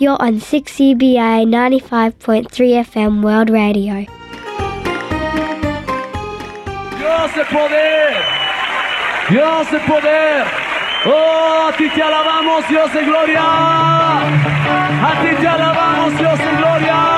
You're on 6CBA 95.3 FM World Radio. Dios de poder. Dios de poder. Oh, a ti te alabamos, Dios de gloria. A ti te alabamos, Dios de gloria.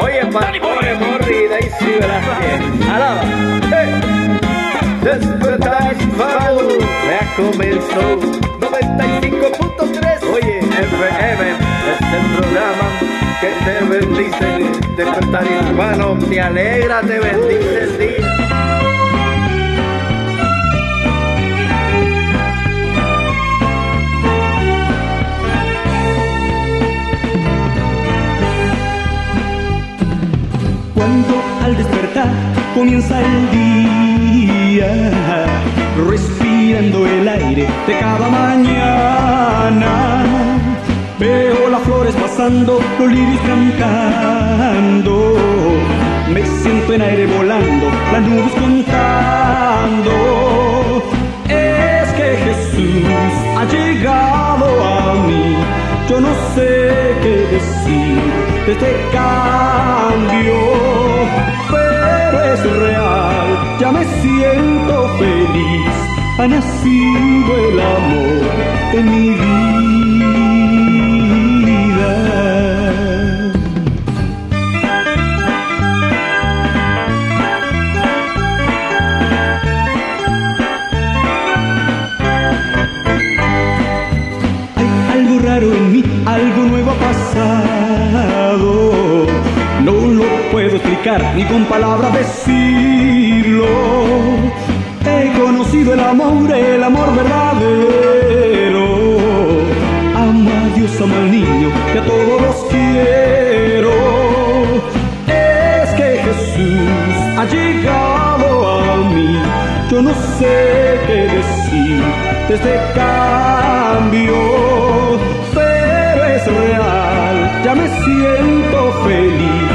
Oye, pastores, morrida y sí, gracias. Alaba. Despertar hispano, ya comenzó. 95.3. Oye, FM es el programa que te bendice. Despertar hispano, te alegra, te bendice el día. Despertar comienza el día, respirando el aire de cada mañana. Veo las flores pasando, los lirios cantando. Me siento en aire volando, las nubes contando. Es que Jesús ha llegado a mí. Yo no sé qué decir de este cambio, es real, ya me siento feliz, ha nacido el amor en mi vida. Ni con palabras decirlo. He conocido el amor, el amor verdadero. Amo a Dios, amo al niño, que a todos los quiero. Es que Jesús ha llegado a mí. Yo no sé qué decir de este cambio, pero es real, ya me siento feliz,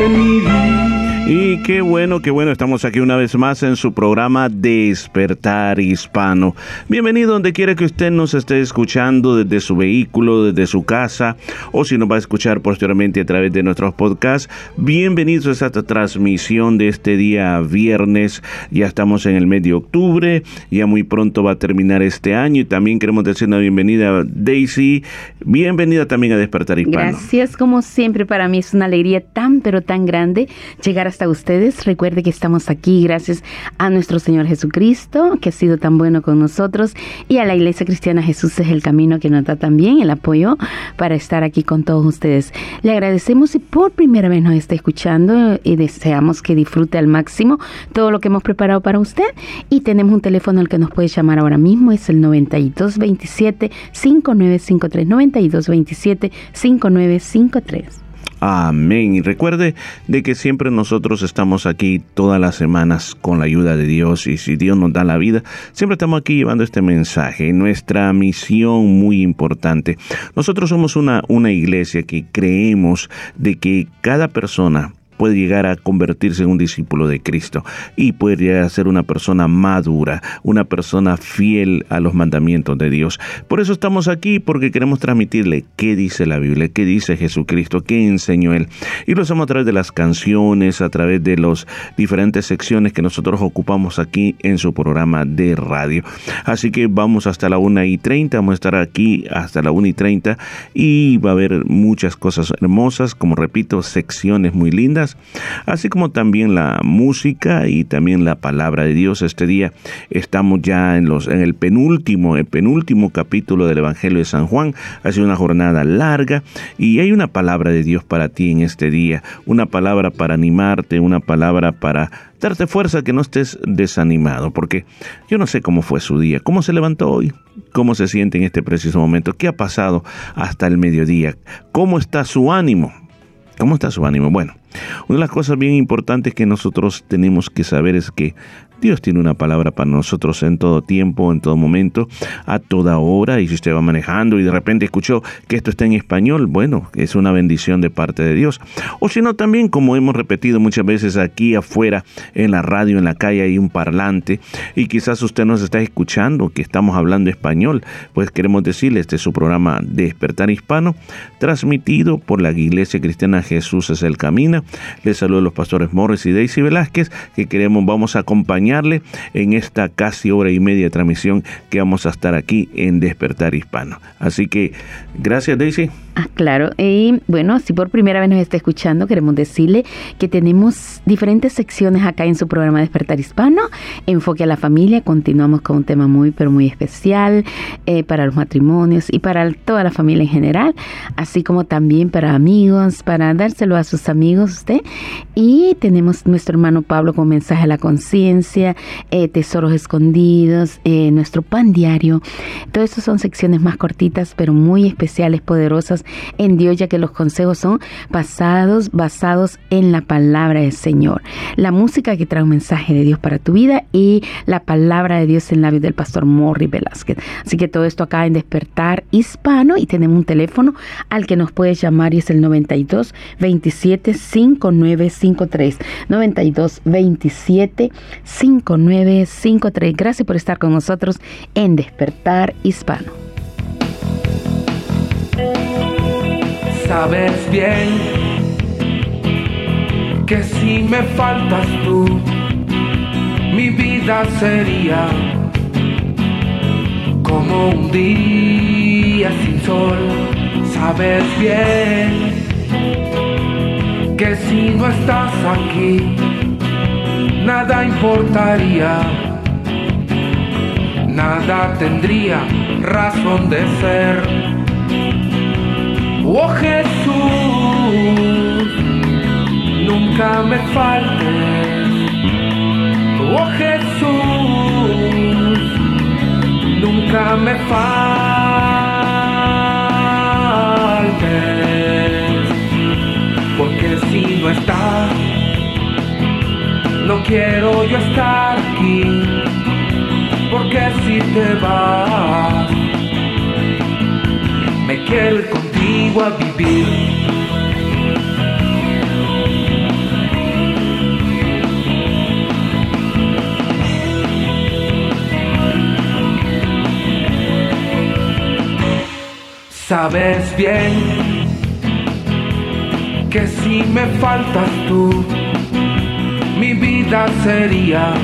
en mi. Y qué bueno, qué bueno, estamos aquí una vez más en su programa Despertar Hispano. Bienvenido donde quiera que usted nos esté escuchando, desde su vehículo, desde su casa, o si nos va a escuchar posteriormente a través de nuestros podcasts. Bienvenidos a esta transmisión de este día viernes. Ya estamos en el mes de octubre, ya muy pronto va a terminar este año y también queremos decir una bienvenida a Daisy. Bienvenida también a Despertar Hispano. Gracias, como siempre, para mí es una alegría tan, pero tan grande llegar hasta ustedes. Recuerde que estamos aquí gracias a nuestro Señor Jesucristo, que ha sido tan bueno con nosotros, y a la Iglesia Cristiana Jesús es el camino que nos da también el apoyo para estar aquí con todos ustedes. Le agradecemos si por primera vez nos está escuchando y deseamos que disfrute al máximo todo lo que hemos preparado para usted. Y tenemos un teléfono al que nos puede llamar ahora mismo, es el 9227 5953 9227 5953. Amén. Y recuerde de que siempre nosotros estamos aquí todas las semanas con la ayuda de Dios y si Dios nos da la vida, siempre estamos aquí llevando este mensaje. Nuestra misión muy importante. Nosotros somos una, una iglesia que creemos de que cada persona puede llegar a convertirse en un discípulo de Cristo y puede llegar a ser una persona madura, una persona fiel a los mandamientos de Dios. Por eso estamos aquí, porque queremos transmitirle qué dice la Biblia, qué dice Jesucristo, qué enseñó Él. Y lo hacemos a través de las canciones, a través de las diferentes secciones que nosotros ocupamos aquí en su programa de radio. Así que vamos hasta la 1 y 30, vamos a estar aquí hasta la 1 y 30 y va a haber muchas cosas hermosas, como repito, secciones muy lindas, así como también la música y también la palabra de Dios. Este día estamos ya en, en el penúltimo, el penúltimo capítulo del Evangelio de San Juan. Ha sido una jornada larga y hay una palabra de Dios para ti en este día, una palabra para animarte, una palabra para darte fuerza que no estés desanimado, porque yo no sé cómo fue su día, cómo se levantó hoy, cómo se siente en este preciso momento, qué ha pasado hasta el mediodía, cómo está su ánimo, cómo está su ánimo. Bueno, una de las cosas bien importantes que nosotros tenemos que saber es que Dios tiene una palabra para nosotros en todo tiempo, en todo momento, a toda hora. Y si usted va manejando y de repente escuchó que esto está en español, bueno, es una bendición de parte de Dios. O si no, también, como hemos repetido muchas veces aquí afuera, en la radio, en la calle, hay un parlante y quizás usted nos está escuchando que estamos hablando español. Pues queremos decirle, este es su programa Despertar Hispano, transmitido por la Iglesia Cristiana Jesús es el Camino. Les saludo a los pastores Morris y Daisy Velázquez, que queremos, vamos a acompañar en esta casi hora y media de transmisión que vamos a estar aquí en Despertar Hispano. Así que gracias Daisy. Ah, claro. Y bueno, si por primera vez nos está escuchando, queremos decirle que tenemos diferentes secciones acá en su programa Despertar Hispano. Enfoque a la familia. Continuamos con un tema muy, pero muy especial eh, para los matrimonios y para toda la familia en general, así como también para amigos, para dárselo a sus amigos usted. Y tenemos nuestro hermano Pablo con mensaje a la conciencia, eh, tesoros escondidos, eh, nuestro pan diario. Todo eso son secciones más cortitas, pero muy especiales, poderosas en Dios, ya que los consejos son basados, basados en la palabra del Señor. La música que trae un mensaje de Dios para tu vida y la palabra de Dios en labios del pastor Morri Velázquez. Así que todo esto acá en Despertar Hispano y tenemos un teléfono al que nos puedes llamar y es el 92 27 5953. 92 27 5953. Gracias por estar con nosotros en Despertar Hispano. sabes bien que si me faltas tú, mi vida sería como un día sin sol. Sabes bien que si no estás aquí, nada importaría, nada tendría razón de ser Oh Jesús, nunca me faltes. Oh Jesús, nunca me faltes. Porque si no estás, no quiero yo estar aquí. Porque si te vas, me quiero contigo a vivir. Sabes bien que si me faltas tú, vida sería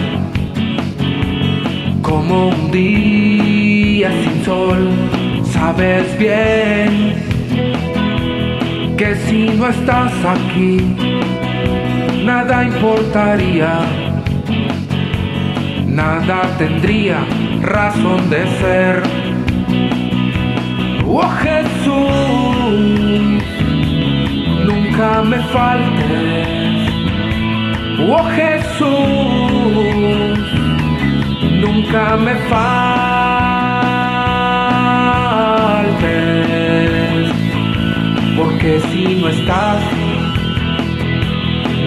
como un día sin sol. Sabes bien que si no estás aquí, nada importaría, nada tendría razón de ser. Oh Jesús, nunca me faltes. Oh Jesús, nunca me faltes. Porque si no estás,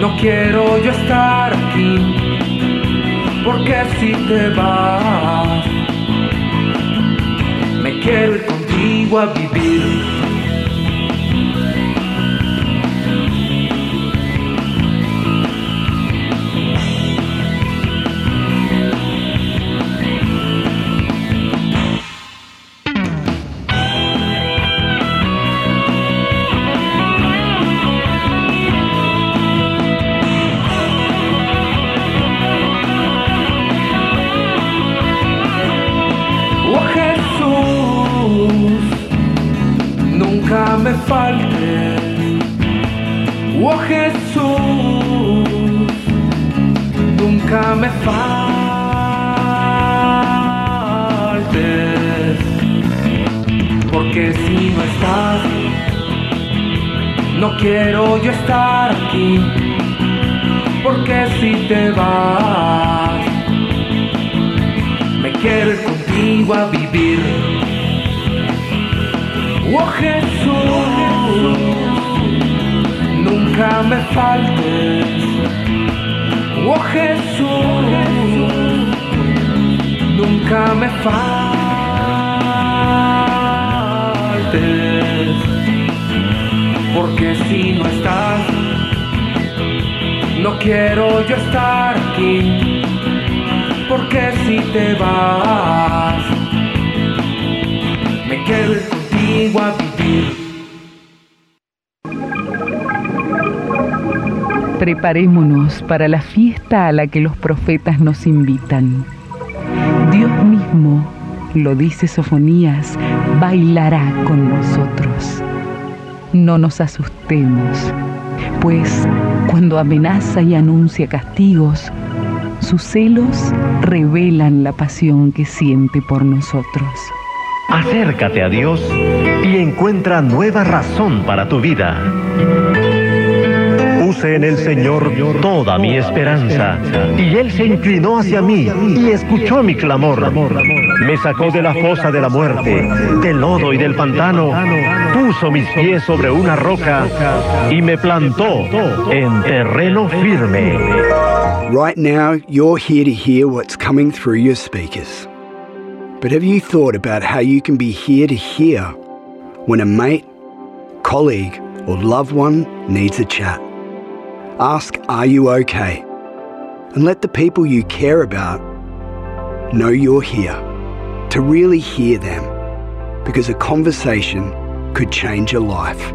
no quiero yo estar aquí. Porque si te vas, me quiero ir contigo a vivir. Preparémonos para la fiesta a la que los profetas nos invitan. Dios mismo, lo dice Sofonías, bailará con nosotros. No nos asustemos, pues cuando amenaza y anuncia castigos, sus celos revelan la pasión que siente por nosotros. Acércate a Dios y encuentra nueva razón para tu vida. En el Señor toda mi esperanza, y Él se inclinó hacia mí y escuchó mi clamor. Me sacó de la fosa de la muerte, del lodo y del pantano, puso mis pies sobre una roca y me plantó en terreno firme. Right now, you're here to hear what's coming through your speakers. But have you thought about how you can be here to hear when a mate, colleague, or loved one needs a chat? Ask, Are you okay? And let the people you care about know you're here to really hear them because a conversation could change a life.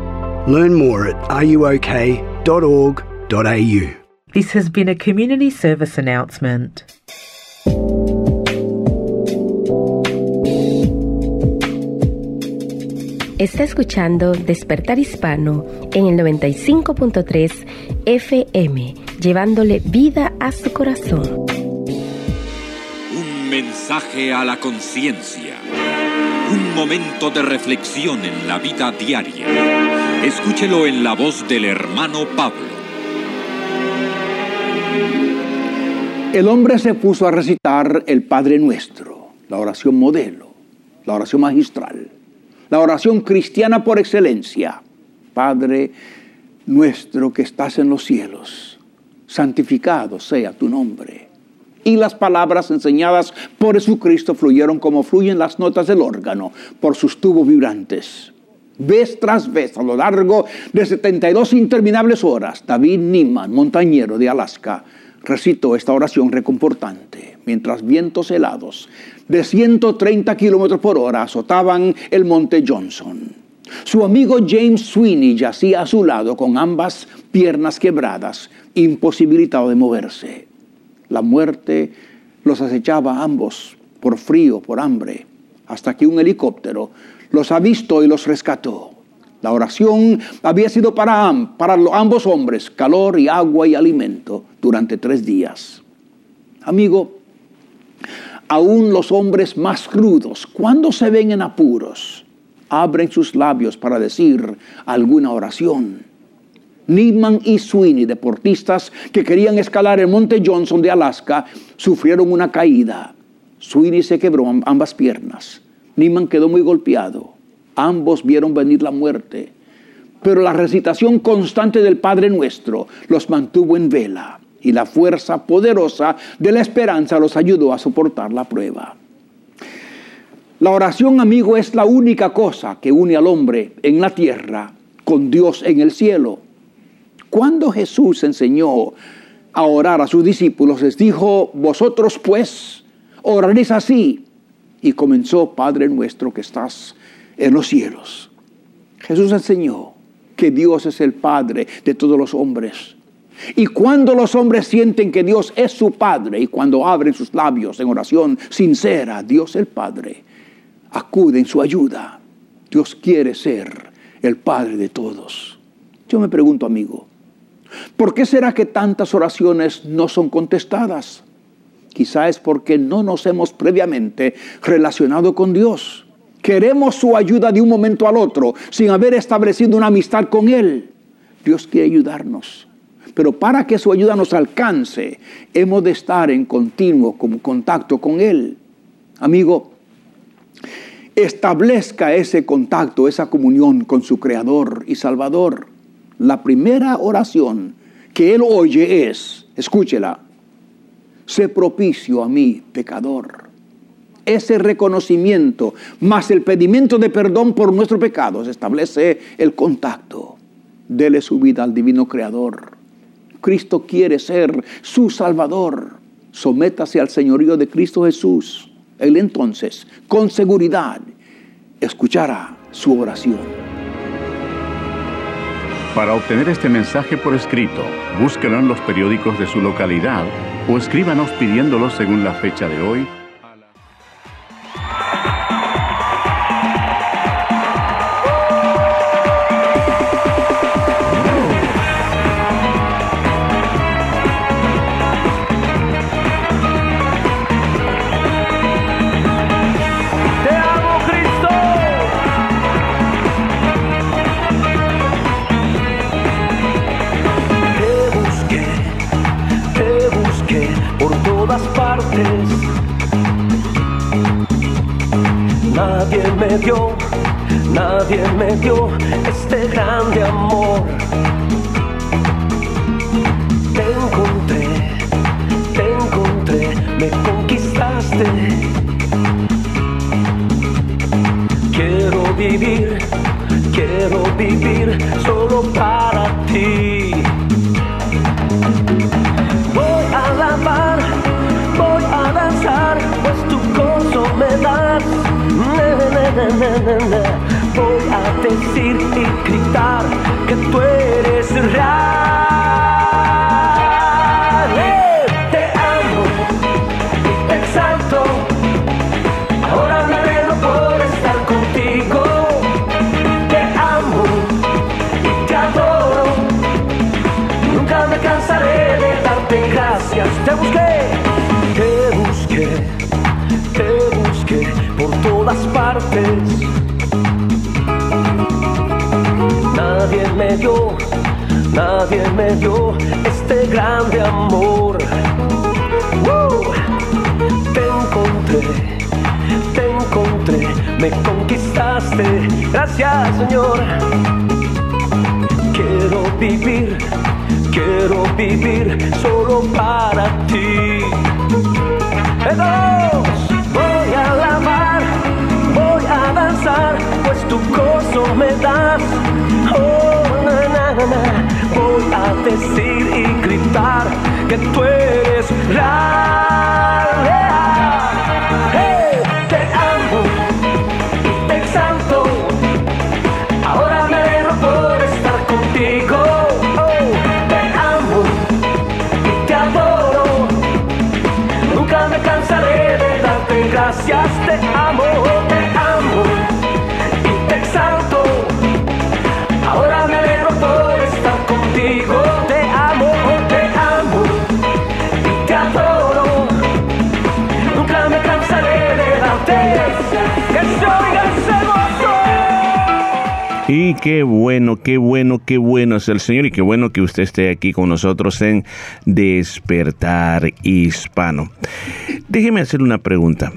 Learn more at areyouok.org.au. This has been a community service announcement. Está escuchando Despertar Hispano en el 95.3 FM, llevándole vida a su corazón. Un mensaje a la conciencia. Un momento de reflexión en la vida diaria. Escúchelo en la voz del hermano Pablo. El hombre se puso a recitar el Padre Nuestro, la oración modelo, la oración magistral, la oración cristiana por excelencia. Padre nuestro que estás en los cielos, santificado sea tu nombre. Y las palabras enseñadas por Jesucristo fluyeron como fluyen las notas del órgano por sus tubos vibrantes. Vez tras vez, a lo largo de 72 interminables horas, David Niman, montañero de Alaska, recitó esta oración reconfortante, mientras vientos helados de 130 kilómetros por hora azotaban el monte Johnson. Su amigo James Sweeney yacía a su lado con ambas piernas quebradas, imposibilitado de moverse. La muerte los acechaba a ambos por frío, por hambre, hasta que un helicóptero los avistó y los rescató. La oración había sido para, para ambos hombres calor y agua y alimento durante tres días. Amigo, aún los hombres más crudos, cuando se ven en apuros, abren sus labios para decir alguna oración. Niman y Sweeney, deportistas que querían escalar el monte Johnson de Alaska, sufrieron una caída. Sweeney se quebró ambas piernas. Niman quedó muy golpeado. Ambos vieron venir la muerte. Pero la recitación constante del Padre Nuestro los mantuvo en vela y la fuerza poderosa de la esperanza los ayudó a soportar la prueba. La oración, amigo, es la única cosa que une al hombre en la tierra con Dios en el cielo. Cuando Jesús enseñó a orar a sus discípulos, les dijo, vosotros pues oraréis así. Y comenzó, Padre nuestro que estás en los cielos. Jesús enseñó que Dios es el Padre de todos los hombres. Y cuando los hombres sienten que Dios es su Padre y cuando abren sus labios en oración sincera, Dios el Padre, acude en su ayuda. Dios quiere ser el Padre de todos. Yo me pregunto, amigo, ¿por qué será que tantas oraciones no son contestadas? Quizá es porque no nos hemos previamente relacionado con Dios. Queremos su ayuda de un momento al otro sin haber establecido una amistad con Él. Dios quiere ayudarnos. Pero para que su ayuda nos alcance, hemos de estar en continuo contacto con Él. Amigo, establezca ese contacto, esa comunión con su Creador y Salvador. La primera oración que Él oye es, escúchela, sé propicio a mí, pecador. Ese reconocimiento más el pedimiento de perdón por nuestros pecados establece el contacto. Dele su vida al divino Creador. Cristo quiere ser su Salvador. Sométase al señorío de Cristo Jesús. Él entonces, con seguridad, escuchará su oración. Para obtener este mensaje por escrito, búsquelo en los periódicos de su localidad o escríbanos pidiéndolo según la fecha de hoy Nadie me dio, nadie me dio este grande amor. Te encontré, te encontré, me conquistaste. Quiero vivir, quiero vivir solo para ti. Voy a decir y gritar que tú eres real. Nadie me dio, nadie me dio este grande amor. Te encontré, te encontré, me conquistaste. Gracias, Señor. Quiero vivir, quiero vivir solo para ti. Dos, voy a alabar, voy a danzar, pues tu gozo me das. Voy a decir y gritar que tú eres real. Y qué bueno, qué bueno, qué bueno es el Señor y qué bueno que usted esté aquí con nosotros en Despertar Hispano. Déjeme hacer una pregunta.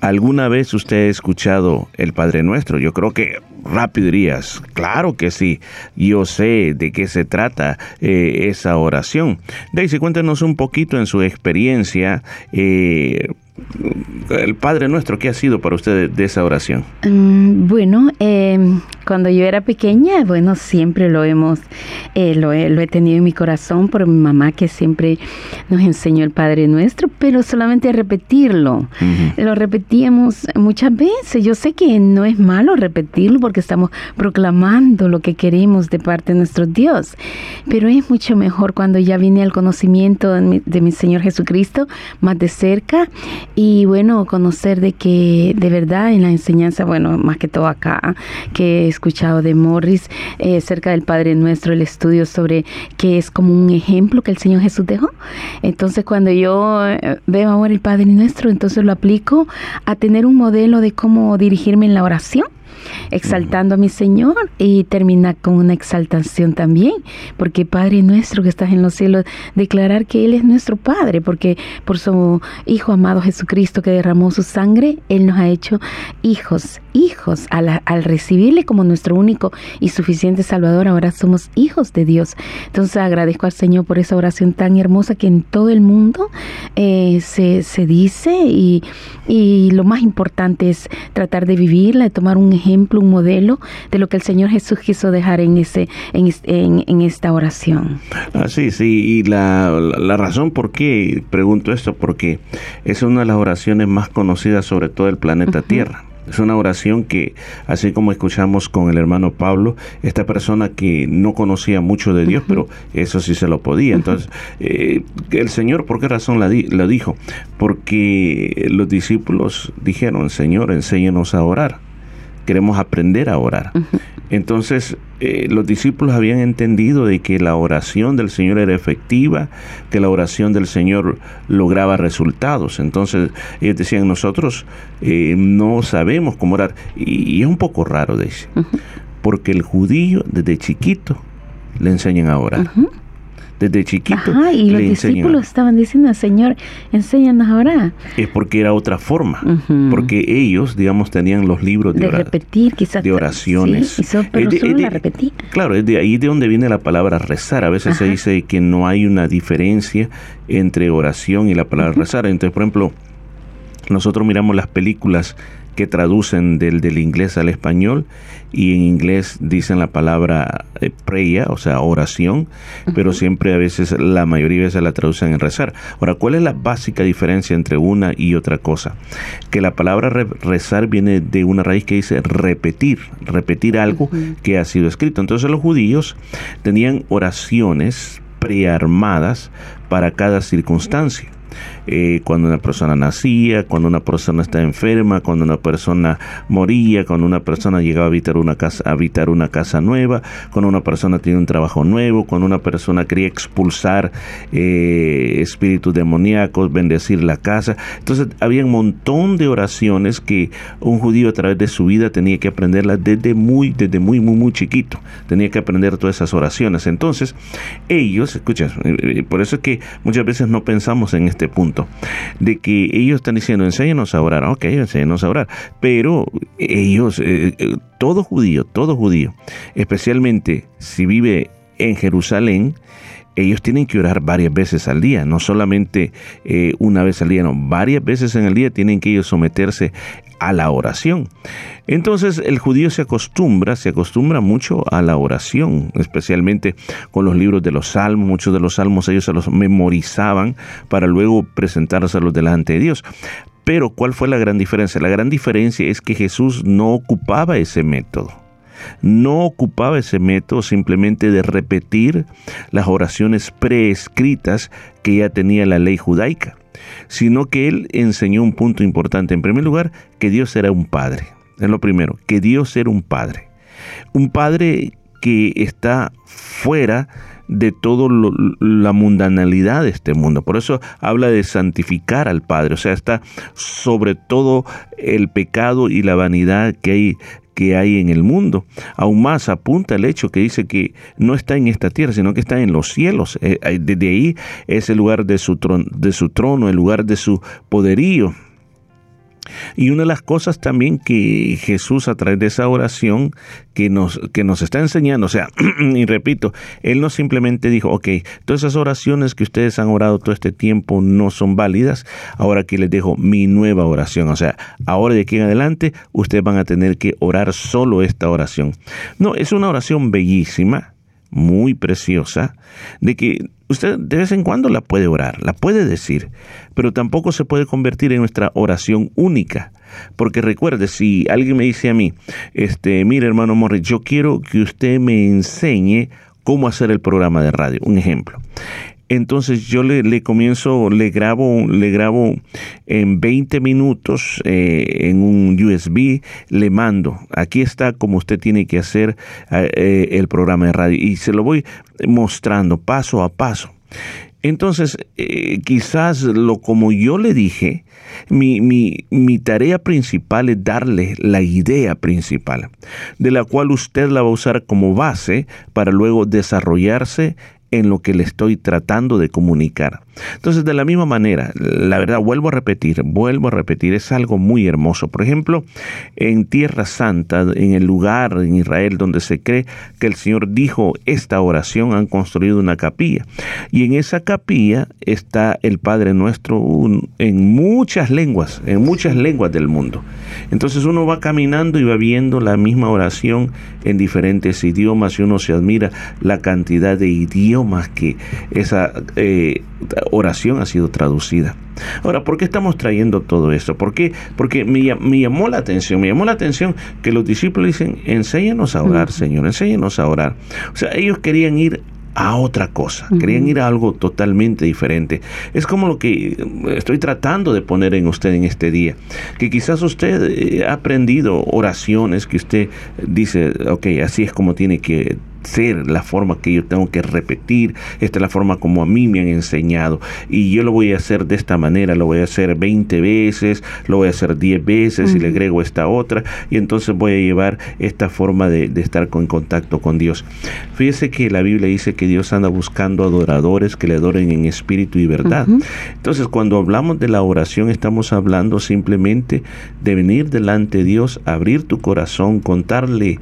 ¿Alguna vez usted ha escuchado el Padre Nuestro? Yo creo que rápido dirías, claro que sí, yo sé de qué se trata eh, esa oración. Daisy, cuéntanos un poquito en su experiencia, eh, el Padre Nuestro, ¿qué ha sido para usted de, de esa oración? Mm, Bueno, eh, cuando yo era pequeña, bueno, siempre lo hemos, eh, lo, he, lo he tenido en mi corazón por mi mamá que siempre nos enseñó el Padre Nuestro, pero solamente repetirlo. Lo repetíamos muchas veces. Yo sé que no es malo repetirlo porque estamos proclamando lo que queremos de parte de nuestro Dios, pero es mucho mejor cuando ya viene el conocimiento de mi, de mi Señor Jesucristo más de cerca y bueno, conocer de que de verdad en la enseñanza, bueno, más que todo acá, que he escuchado de Morris eh, cerca del Padre Nuestro, el estudio sobre que es como un ejemplo que el Señor Jesús dejó. Entonces cuando yo eh, veo ahora el Padre Nuestro, entonces lo aplico a tener un modelo de cómo dirigirme en la oración exaltando a mi Señor y termina con una exaltación también, porque Padre nuestro que estás en los cielos, declarar que Él es nuestro Padre, porque por su Hijo amado Jesucristo que derramó su sangre, Él nos ha hecho hijos, hijos, al, al recibirle como nuestro único y suficiente Salvador, ahora somos hijos de Dios. Entonces agradezco al Señor por esa oración tan hermosa que en todo el mundo eh, se, se dice y, y lo más importante es tratar de vivirla, de tomar un ejemplo, un modelo de lo que el Señor Jesús quiso dejar en, ese, en, en, en esta oración. Ah, sí, sí, y la, la razón por qué pregunto esto, porque es una de las oraciones más conocidas sobre todo el planeta Tierra. Es una oración que, así como escuchamos con el hermano Pablo, esta persona que no conocía mucho de Dios, pero eso sí se lo podía. Entonces, eh, el Señor, ¿por qué razón la di- lo dijo? Porque los discípulos dijeron, Señor, enséñanos a orar. Queremos aprender a orar. Entonces, eh, los discípulos habían entendido de que la oración del Señor era efectiva, que la oración del Señor lograba resultados. Entonces, ellos decían, nosotros eh, no sabemos cómo orar. Y, y es un poco raro, dice, porque el judío desde chiquito le enseñan a orar. Desde chiquito Ajá, y los a discípulos estaban diciendo, Señor, enséñanos a orar. es porque era otra forma, Ujú. porque ellos, digamos, tenían los libros de, De repetir, quizás. de oraciones. Sí, y so- pero Es de- solo de- la repetí. Claro, es de ahí de donde viene la palabra rezar. A veces se Ajá. dice que no hay una diferencia entre oración y la palabra rezar. Entonces, por ejemplo, nosotros miramos las películas que traducen del, del inglés al español y en inglés dicen la palabra eh, prayer, o sea, oración, pero siempre a veces, la mayoría de veces la traducen en rezar. Ahora, ¿cuál es la básica diferencia entre una y otra cosa? Que la palabra re- rezar viene de una raíz que dice repetir, repetir algo que ha sido escrito. Entonces los judíos tenían oraciones prearmadas para cada circunstancia. Eh, cuando una persona nacía, cuando una persona está enferma, cuando una persona moría, cuando una persona llegaba a habitar una casa, a habitar una casa nueva, cuando una persona tiene un trabajo nuevo, cuando una persona quería expulsar eh, espíritus demoníacos, bendecir la casa. Entonces había un montón de oraciones que un judío a través de su vida tenía que aprenderlas desde muy, desde muy, muy, muy chiquito. Tenía que aprender todas esas oraciones. Entonces, ellos, escucha, eh, por eso es que muchas veces no pensamos en este punto, de que ellos están diciendo, enséñanos a orar, ok, enséñanos a orar, pero ellos, eh, eh, todo judío, todo judío, especialmente si vive en Jerusalén, ellos tienen que orar varias veces al día, no solamente eh, una vez al día, no, varias veces en el día tienen que ellos someterse a la oración. Entonces el judío se acostumbra, se acostumbra mucho a la oración, especialmente con los libros de los salmos, muchos de los salmos ellos se los memorizaban para luego presentárselos delante de Dios. Pero ¿cuál fue la gran diferencia? La gran diferencia es que Jesús no ocupaba ese método no ocupaba ese método simplemente de repetir las oraciones preescritas que ya tenía la ley judaica, sino que él enseñó un punto importante. En primer lugar, que Dios era un padre. Es lo primero, que Dios era un padre. Un padre que está fuera de toda la mundanalidad de este mundo. Por eso habla de santificar al Padre, o sea, está sobre todo el pecado y la vanidad que hay que hay en el mundo. Aún más apunta el hecho que dice que no está en esta tierra, sino que está en los cielos. Eh, desde ahí es el lugar de su, trono, de su trono, el lugar de su poderío. Y una de las cosas también que Jesús a través de esa oración que nos, que nos está enseñando, o sea, y repito, Él no simplemente dijo, ok, todas esas oraciones que ustedes han orado todo este tiempo no son válidas, ahora que les dejo mi nueva oración, o sea, ahora de aquí en adelante ustedes van a tener que orar solo esta oración. No, es una oración bellísima, muy preciosa, de que usted de vez en cuando la puede orar, la puede decir, pero tampoco se puede convertir en nuestra oración única. Porque recuerde, si alguien me dice a mí, este, mire hermano Morris, yo quiero que usted me enseñe cómo hacer el programa de radio, un ejemplo. Entonces yo le, comienzo, le grabo, le grabo en 20 minutos eh, en un USB, le mando. Aquí está como usted tiene que hacer eh, el programa de radio y se lo voy mostrando paso a paso. Entonces, eh, quizás lo como yo le dije, mi, mi, mi, tarea principal es darle la idea principal, de la cual usted la va a usar como base para luego desarrollarse en lo que le estoy tratando de comunicar. Entonces, de la misma manera, la verdad, vuelvo a repetir, vuelvo a repetir, es algo muy hermoso. Por ejemplo, en Tierra Santa, en el lugar en Israel donde se cree que el Señor dijo esta oración, han construido una capilla. Y en esa capilla está el Padre Nuestro en muchas lenguas, en muchas lenguas del mundo. Entonces uno va caminando y va viendo la misma oración en diferentes idiomas y uno se admira la cantidad de idiomas que esa eh, oración ha sido traducida. Ahora, ¿por qué estamos trayendo todo esto? ¿Por qué? Porque me, llamó la atención, me llamó la atención que los discípulos dicen, enséñanos a orar, Señor, enséñanos a orar. O sea, ellos querían ir a otra cosa, querían ir a algo totalmente diferente. Es como lo que estoy tratando de poner en usted en este día, que quizás usted eh, ha aprendido oraciones que usted dice, ok, así es como tiene que ser la forma que yo tengo que repetir, esta es la forma como a mí me han enseñado y yo lo voy a hacer de esta manera, lo voy a hacer 20 veces, lo voy a hacer 10 veces y le agrego esta otra y entonces voy a llevar esta forma de, estar con contacto con Dios. Fíjese que la Biblia dice que Dios anda buscando adoradores que le adoren en espíritu y verdad. Entonces cuando hablamos de la oración estamos hablando simplemente de venir delante de Dios, abrir tu corazón, contarle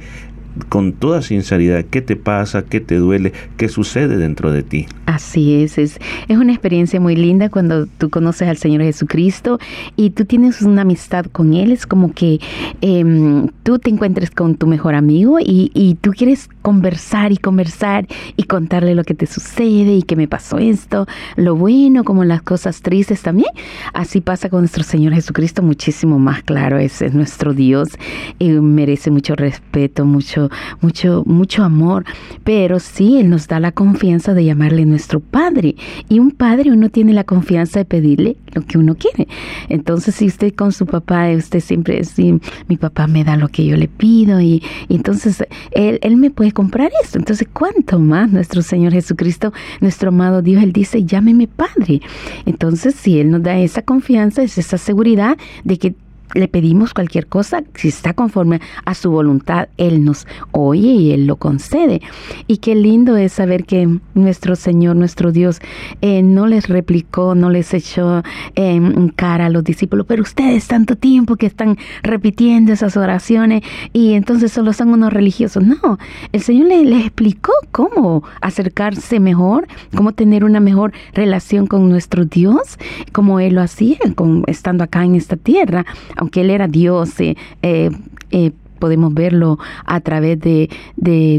con toda sinceridad qué te pasa, qué te duele, qué sucede dentro de ti. Así es, es, es una experiencia muy linda cuando tú conoces al Señor Jesucristo y tú tienes una amistad con Él, es como que em, tú te encuentres con tu mejor amigo y, y, tú quieres conversar y conversar y contarle lo que te sucede y que me pasó esto, lo bueno como las cosas tristes también. Así pasa con nuestro Señor Jesucristo, muchísimo más claro, ese es nuestro Dios y merece mucho respeto, mucho mucho, mucho, amor, pero sí, Él nos da la confianza de llamarle nuestro Padre. Y un Padre uno tiene la confianza de pedirle lo que uno quiere. Entonces, si usted con su papá, usted siempre es, mi papá me da lo que yo le pido y, entonces él, él me puede comprar esto. Entonces, ¿cuánto más nuestro Señor Jesucristo, nuestro amado Dios, Él dice, llámeme Padre? Entonces, si Él nos da esa confianza, es esa seguridad de que le pedimos cualquier cosa, si está conforme a su voluntad, Él nos oye y Él lo concede. Y qué lindo es saber que nuestro Señor, nuestro Dios, eh, no les replicó, no les echó en cara a los discípulos, pero ustedes tanto tiempo que están repitiendo esas oraciones y entonces solo son unos religiosos. No, el Señor les, les explicó cómo acercarse mejor, cómo tener una mejor relación con nuestro Dios, como Él lo hacía con, estando acá en esta tierra aunque Él era Dios, eh, eh, eh, podemos verlo a través de,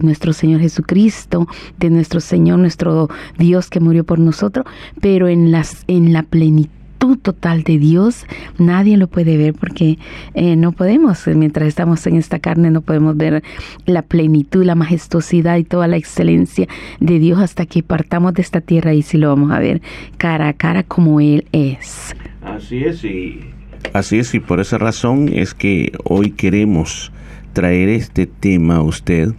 nuestro Señor Jesucristo, de nuestro Señor, nuestro Dios que murió por nosotros, pero en, las, en la plenitud total de Dios, nadie lo puede ver porque no podemos, mientras estamos en esta carne, no podemos ver la plenitud, la majestuosidad y toda la excelencia de Dios hasta que partamos de esta tierra y si lo vamos a ver cara a cara como Él es. Así es, y Así es, y por esa razón es que hoy queremos traer este tema a usted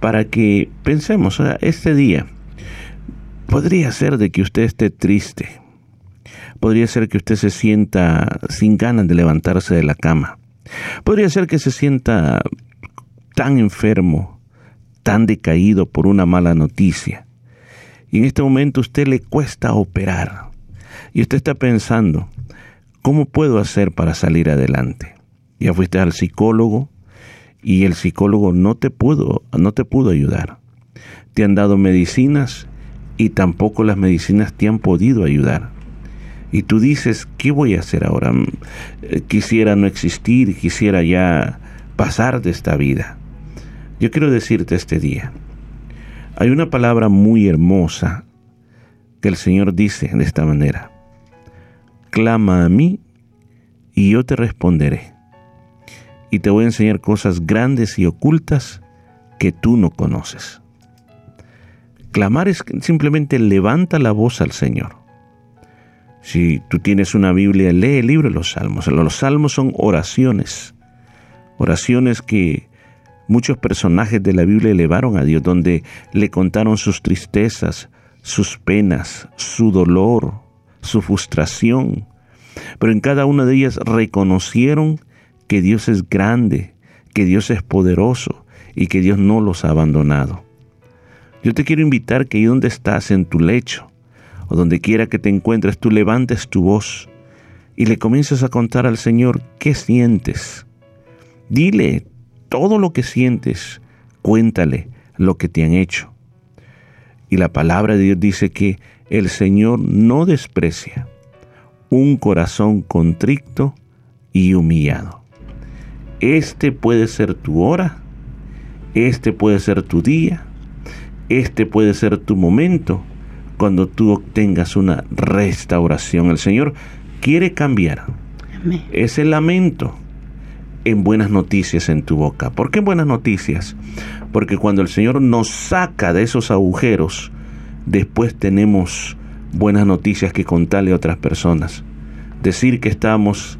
para que pensemos, este día podría ser de que usted esté triste, podría ser que usted se sienta sin ganas de levantarse de la cama, podría ser que se sienta tan enfermo, tan decaído por una mala noticia, y en este momento a usted le cuesta operar, y usted está pensando, ¿Cómo puedo hacer para salir adelante? Ya fuiste al psicólogo y el psicólogo no te pudo, no te pudo ayudar. Te han dado medicinas y tampoco las medicinas te han podido ayudar. Y tú dices, ¿qué voy a hacer ahora? Mm, eh, quisiera no existir, quisiera ya pasar de esta vida. Yo quiero decirte este día, hay una palabra muy hermosa que el Señor dice de esta manera clama a mí y yo te responderé. Y te voy a enseñar cosas grandes y ocultas que tú no conoces. Clamar es simplemente levanta la voz al Señor. Si tú tienes una Biblia, lee el libro de los salmos. Los salmos son oraciones, oraciones que muchos personajes de la Biblia elevaron a Dios, donde le contaron sus tristezas, sus penas, su dolor, su frustración. Pero en cada una de ellas reconocieron que Dios es grande, que Dios es poderoso y que Dios no los ha abandonado. Yo te quiero invitar que ahí donde estás, en tu lecho, o donde quiera que te encuentres, tú levantes tu voz y le comiences a contar al Señor qué sientes. Dile todo lo que sientes, cuéntale lo que te han hecho. Y la palabra de Dios dice que el Señor no desprecia un corazón contrito y humillado. Este puede ser tu hora, este puede ser tu día, este puede ser tu momento cuando tú obtengas una restauración. El Señor quiere cambiar ese lamento en buenas noticias en tu boca. ¿Por qué buenas noticias? Porque cuando el Señor nos saca de esos agujeros, después tenemos buenas noticias que contarle a otras personas. Decir que estamos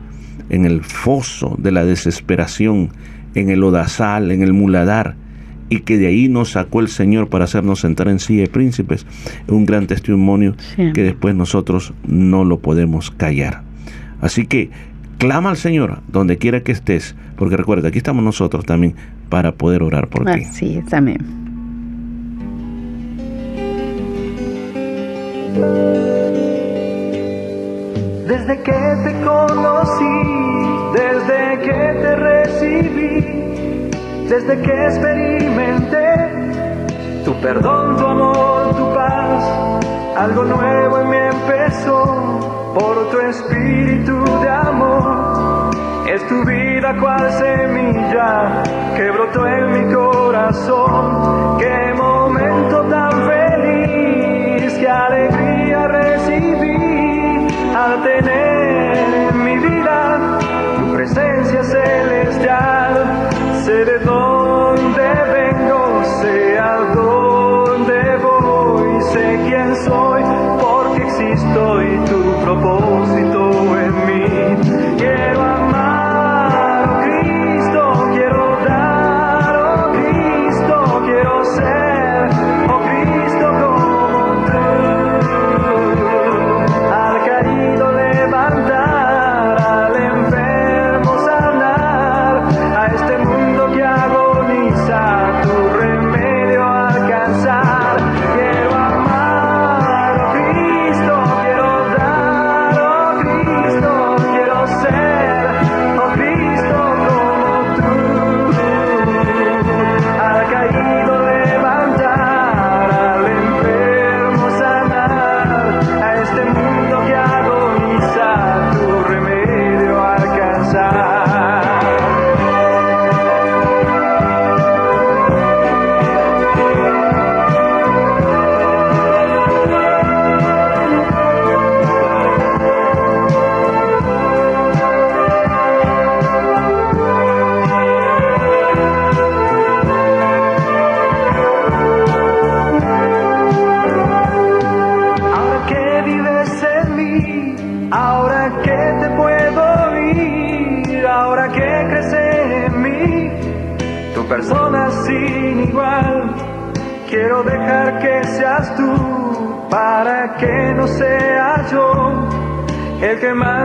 en el foso de la desesperación, en el odazal, en el muladar, y que de ahí nos sacó el Señor para hacernos sentar en silla de príncipes, es un gran testimonio que después nosotros no lo podemos callar. Así que clama al Señor donde quiera que estés, porque recuerda, aquí estamos nosotros también para poder orar por ti. Así es, amén. Desde que te conocí, desde que te recibí, desde que experimenté tu perdón, tu amor, tu paz, algo nuevo en mí empezó por tu espíritu de amor. Es tu vida cual semilla que brotó en mi corazón. Qué al tener en mi vida tu presencia celestial. El que manda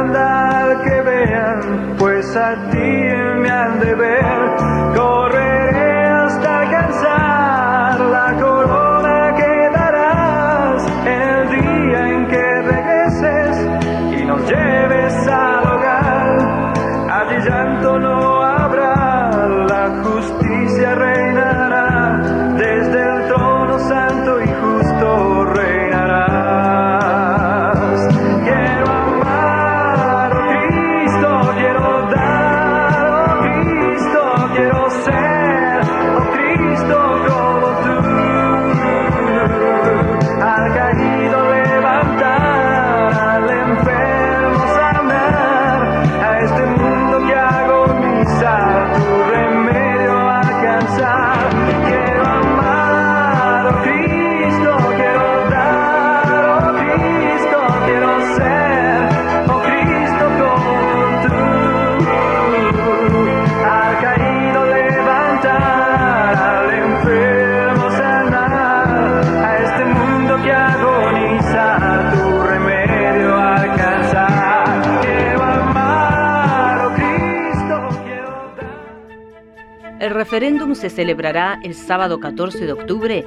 referéndum se celebrará el sábado 14 de octubre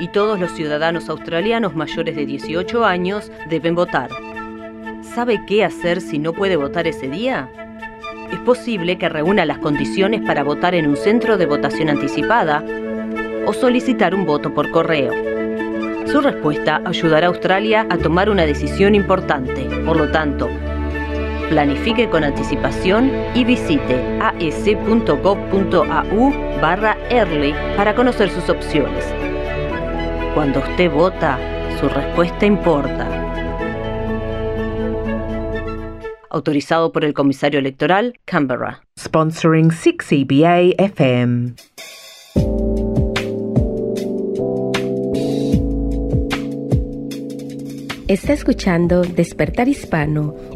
y todos los ciudadanos australianos mayores de 18 años deben votar. ¿Sabe qué hacer si no puede votar ese día? Es posible que reúna las condiciones para votar en un centro de votación anticipada o solicitar un voto por correo. Su respuesta ayudará a Australia a tomar una decisión importante. Por lo tanto, planifique con anticipación y visite as.gov.au barra early para conocer sus opciones. Cuando usted vota, su respuesta importa. Autorizado por el comisario electoral, Canberra. Sponsoring 6EBA FM. Está escuchando Despertar Hispano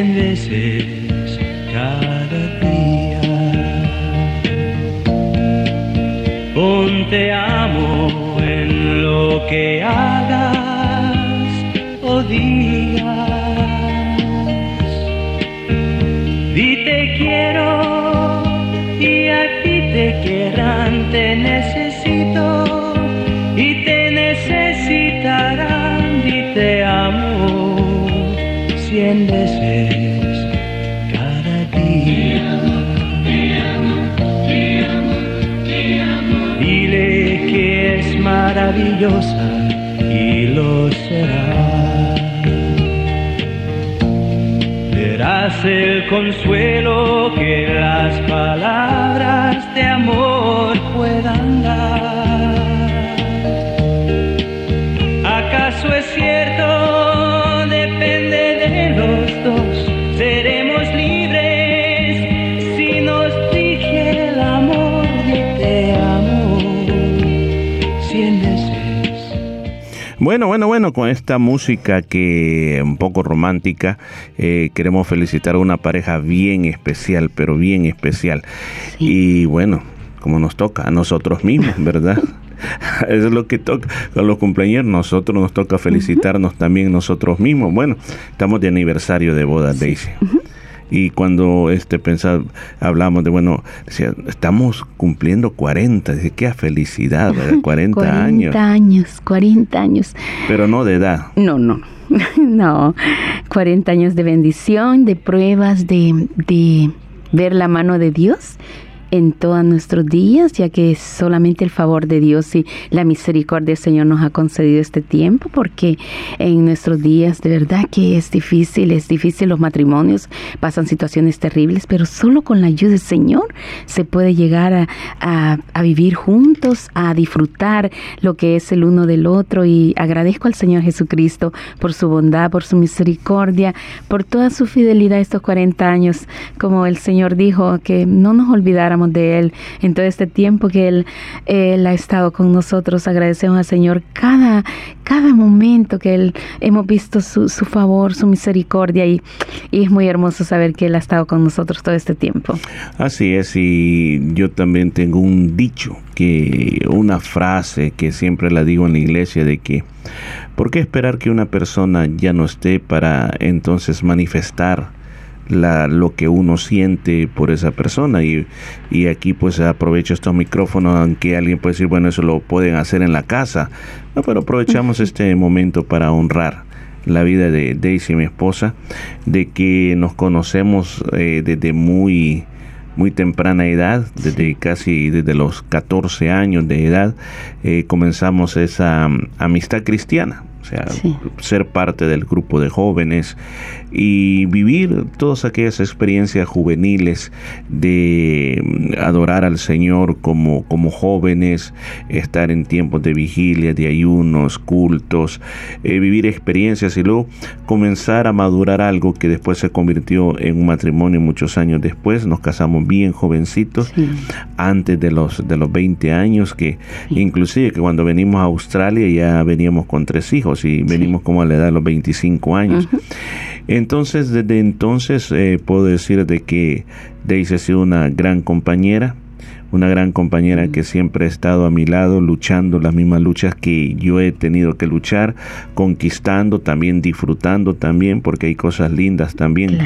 Cien veces cada día. Ponte amo en lo que hagas o digas. Di te quiero y a ti te quieran, te necesito veces cada día. Dile que es maravillosa y lo será. Verás el consuelo que las palabras de amor puedan dar. Bueno, bueno, bueno, con esta música que un poco romántica, eh, queremos felicitar a una pareja bien especial, pero bien especial. Y bueno, como nos toca a nosotros mismos, ¿verdad? Eso es lo que toca con los cumpleaños. Nosotros nos toca felicitarnos también nosotros mismos. Bueno, estamos de aniversario de boda, Daisy. Y cuando este pensar, hablamos de, bueno, decía, estamos cumpliendo 40, dice, qué felicidad, ¿verdad? 40, 40 años, años, 40 años. pero no de edad. No, no, no. 40 años de bendición, de pruebas, de, de ver la mano de Dios en todos nuestros días, ya que solamente el favor de Dios y la misericordia del Señor nos ha concedido este tiempo, porque en nuestros días de verdad que es difícil, es difícil los matrimonios, pasan situaciones terribles, pero solo con la ayuda del Señor se puede llegar a, a- vivir juntos, a disfrutar lo que es el uno del otro. Y agradezco al Señor Jesucristo por su bondad, por su misericordia, por toda su fidelidad estos 40 años, como el Señor dijo, que no nos olvidáramos de Él en todo este tiempo que Él, Él ha estado con nosotros. Agradecemos al Señor cada, cada momento que Él hemos visto su, su favor, su misericordia y, y es muy hermoso saber que Él ha estado con nosotros todo este tiempo. Así es, y yo también tengo un dicho, que una frase que siempre la digo en la iglesia de que, ¿por qué esperar que una persona ya no esté para entonces manifestar la, lo que uno siente por esa persona? Y, y aquí pues aprovecho estos micrófonos, aunque alguien puede decir, bueno, eso lo pueden hacer en la casa, no, pero aprovechamos este momento para honrar la vida de Daisy, mi esposa, de que nos conocemos eh, desde muy muy temprana edad, desde casi desde los 14 años de edad, eh, comenzamos esa mm, amistad cristiana. o sea, ser parte del grupo de jóvenes y vivir todas aquellas experiencias juveniles de mm, adorar al Señor como, como jóvenes, estar en tiempos de vigilia, de ayunos, cultos, eh, vivir experiencias y luego comenzar a madurar algo que después se convirtió en un matrimonio muchos años después. Nos casamos bien jovencitos, antes de los, de los 20 años, que inclusive que cuando venimos a Australia ya veníamos con tres hijos y venimos como a la edad de los 25 años. Entonces, desde entonces eh, puedo decir de que Daisy ha sido una gran compañera, una gran compañera que siempre ha estado a mi lado luchando las mismas luchas que yo he tenido que luchar, conquistando, también disfrutando también, porque hay cosas lindas también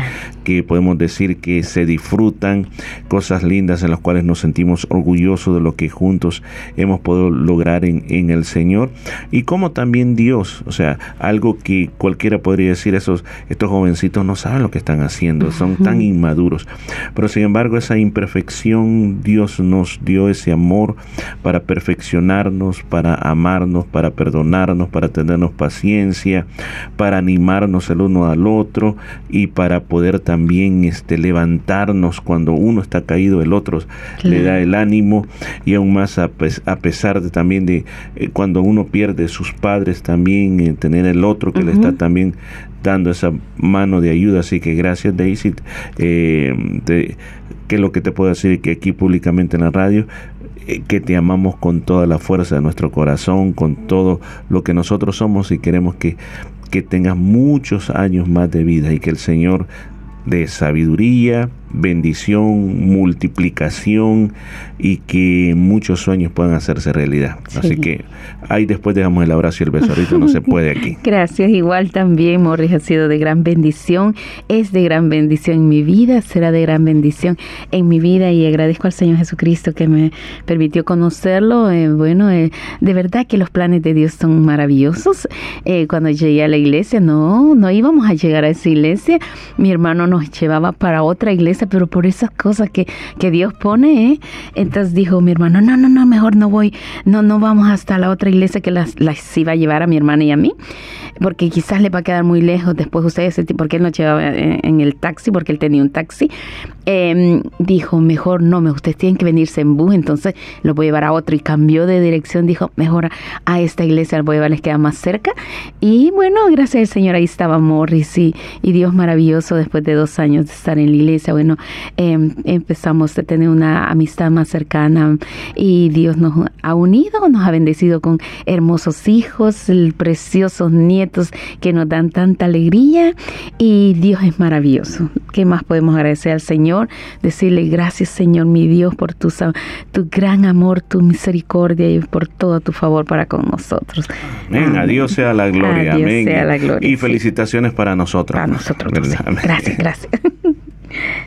que podemos decir que se disfrutan, cosas lindas en las cuales nos sentimos orgullosos de lo que juntos hemos podido lograr en, en el Señor. Y como también Dios, o sea, algo que cualquiera podría decir, esos, estos jovencitos no saben lo que están haciendo, son tan inmaduros, pero sin embargo esa imperfección Dios nos dio ese amor para perfeccionarnos, para amarnos, para perdonarnos, para tenernos paciencia, para animarnos el uno al otro y para poder también este, levantarnos cuando uno está caído, el otro le da el ánimo y aún más a, pesar de también de eh, cuando uno pierde sus padres también eh, tener el otro que le está también dando esa mano de ayuda. Así que gracias Daisy. Eh, que lo que te puedo decir que aquí públicamente en la radio eh, que te amamos con toda la fuerza de nuestro corazón, con todo lo que nosotros somos y queremos que, que tengas muchos años más de vida y que el Señor de sabiduría, bendición, multiplicación y que muchos sueños puedan hacerse realidad. Así que ahí después dejamos el abrazo y el beso. Ahorita no se puede aquí. Gracias. Igual también, Morris, ha sido de gran bendición. Es de gran bendición en mi vida, será de gran bendición en mi vida y agradezco al Señor Jesucristo que me permitió conocerlo. Eh, bueno, eh, de verdad que los planes de Dios son maravillosos. Eh, cuando llegué a la iglesia, no, no íbamos a llegar a esa iglesia. Mi hermano nos llevaba para otra iglesia pero por esas cosas que, que Dios pone, ¿eh? entonces dijo mi hermano, no, no, no, mejor no voy, no, no vamos hasta la otra iglesia que las, las iba a llevar a mi hermana y a mí, porque quizás le va a quedar muy lejos después ustedes, porque él nos llevaba en, el taxi, porque él tenía un taxi, em, dijo, mejor no, ustedes tienen que venirse en bus, entonces lo voy a llevar a otro y cambió de dirección, dijo, mejor a esta iglesia, voy a llevar, les queda más cerca. Y bueno, gracias al Señor, ahí estaba Morris y, y Dios maravilloso después de dos años de estar en la iglesia, bueno, em, empezamos a tener una amistad más cercana y Dios nos ha unido, nos ha bendecido con hermosos hijos, preciosos nietos que nos dan tanta alegría y Dios es maravilloso. ¿Qué más podemos agradecer al Señor? Decirle gracias Señor mi Dios por tu, tu gran amor, tu misericordia y por todo tu favor para con nosotros. Amén. A Dios sea la gloria. Amén. Sea la gloria, y felicitaciones para nosotros. Para nosotros. Gracias, gracias.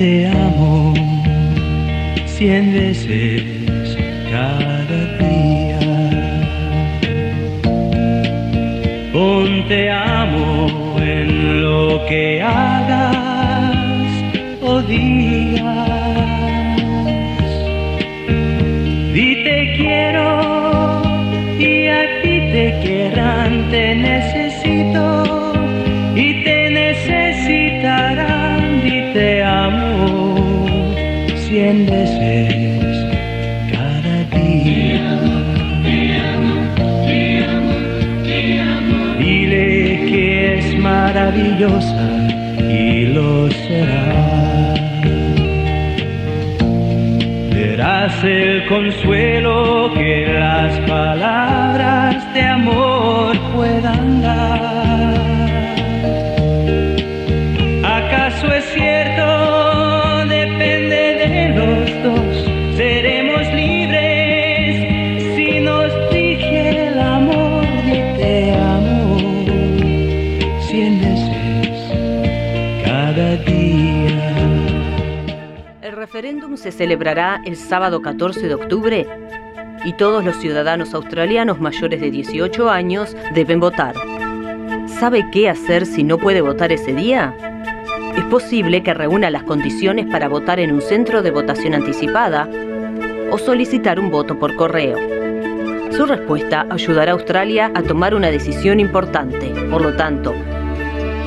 te amo cien veces cada día. Ponte amo en lo que hagas o digas. Y te quiero y a ti te quieran, te necesito veces cada día. Amo, te amo, te amo. Dile que es maravillosa y lo será. Verás el consuelo que las palabras de amor se celebrará el sábado 14 de octubre y todos los ciudadanos australianos mayores de 18 años deben votar. ¿Sabe qué hacer si no puede votar ese día? Es posible que reúna las condiciones para votar en un centro de votación anticipada o solicitar un voto por correo. Su respuesta ayudará a Australia a tomar una decisión importante. Por lo tanto,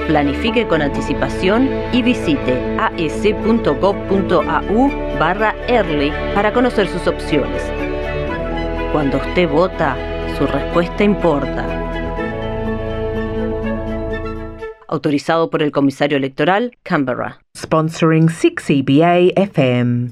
planifique con anticipación y visite as.gov.au barra early para conocer sus opciones. Cuando usted vota, su respuesta importa. Autorizado por el comisario electoral, Canberra. Sponsoring 6EBA FM.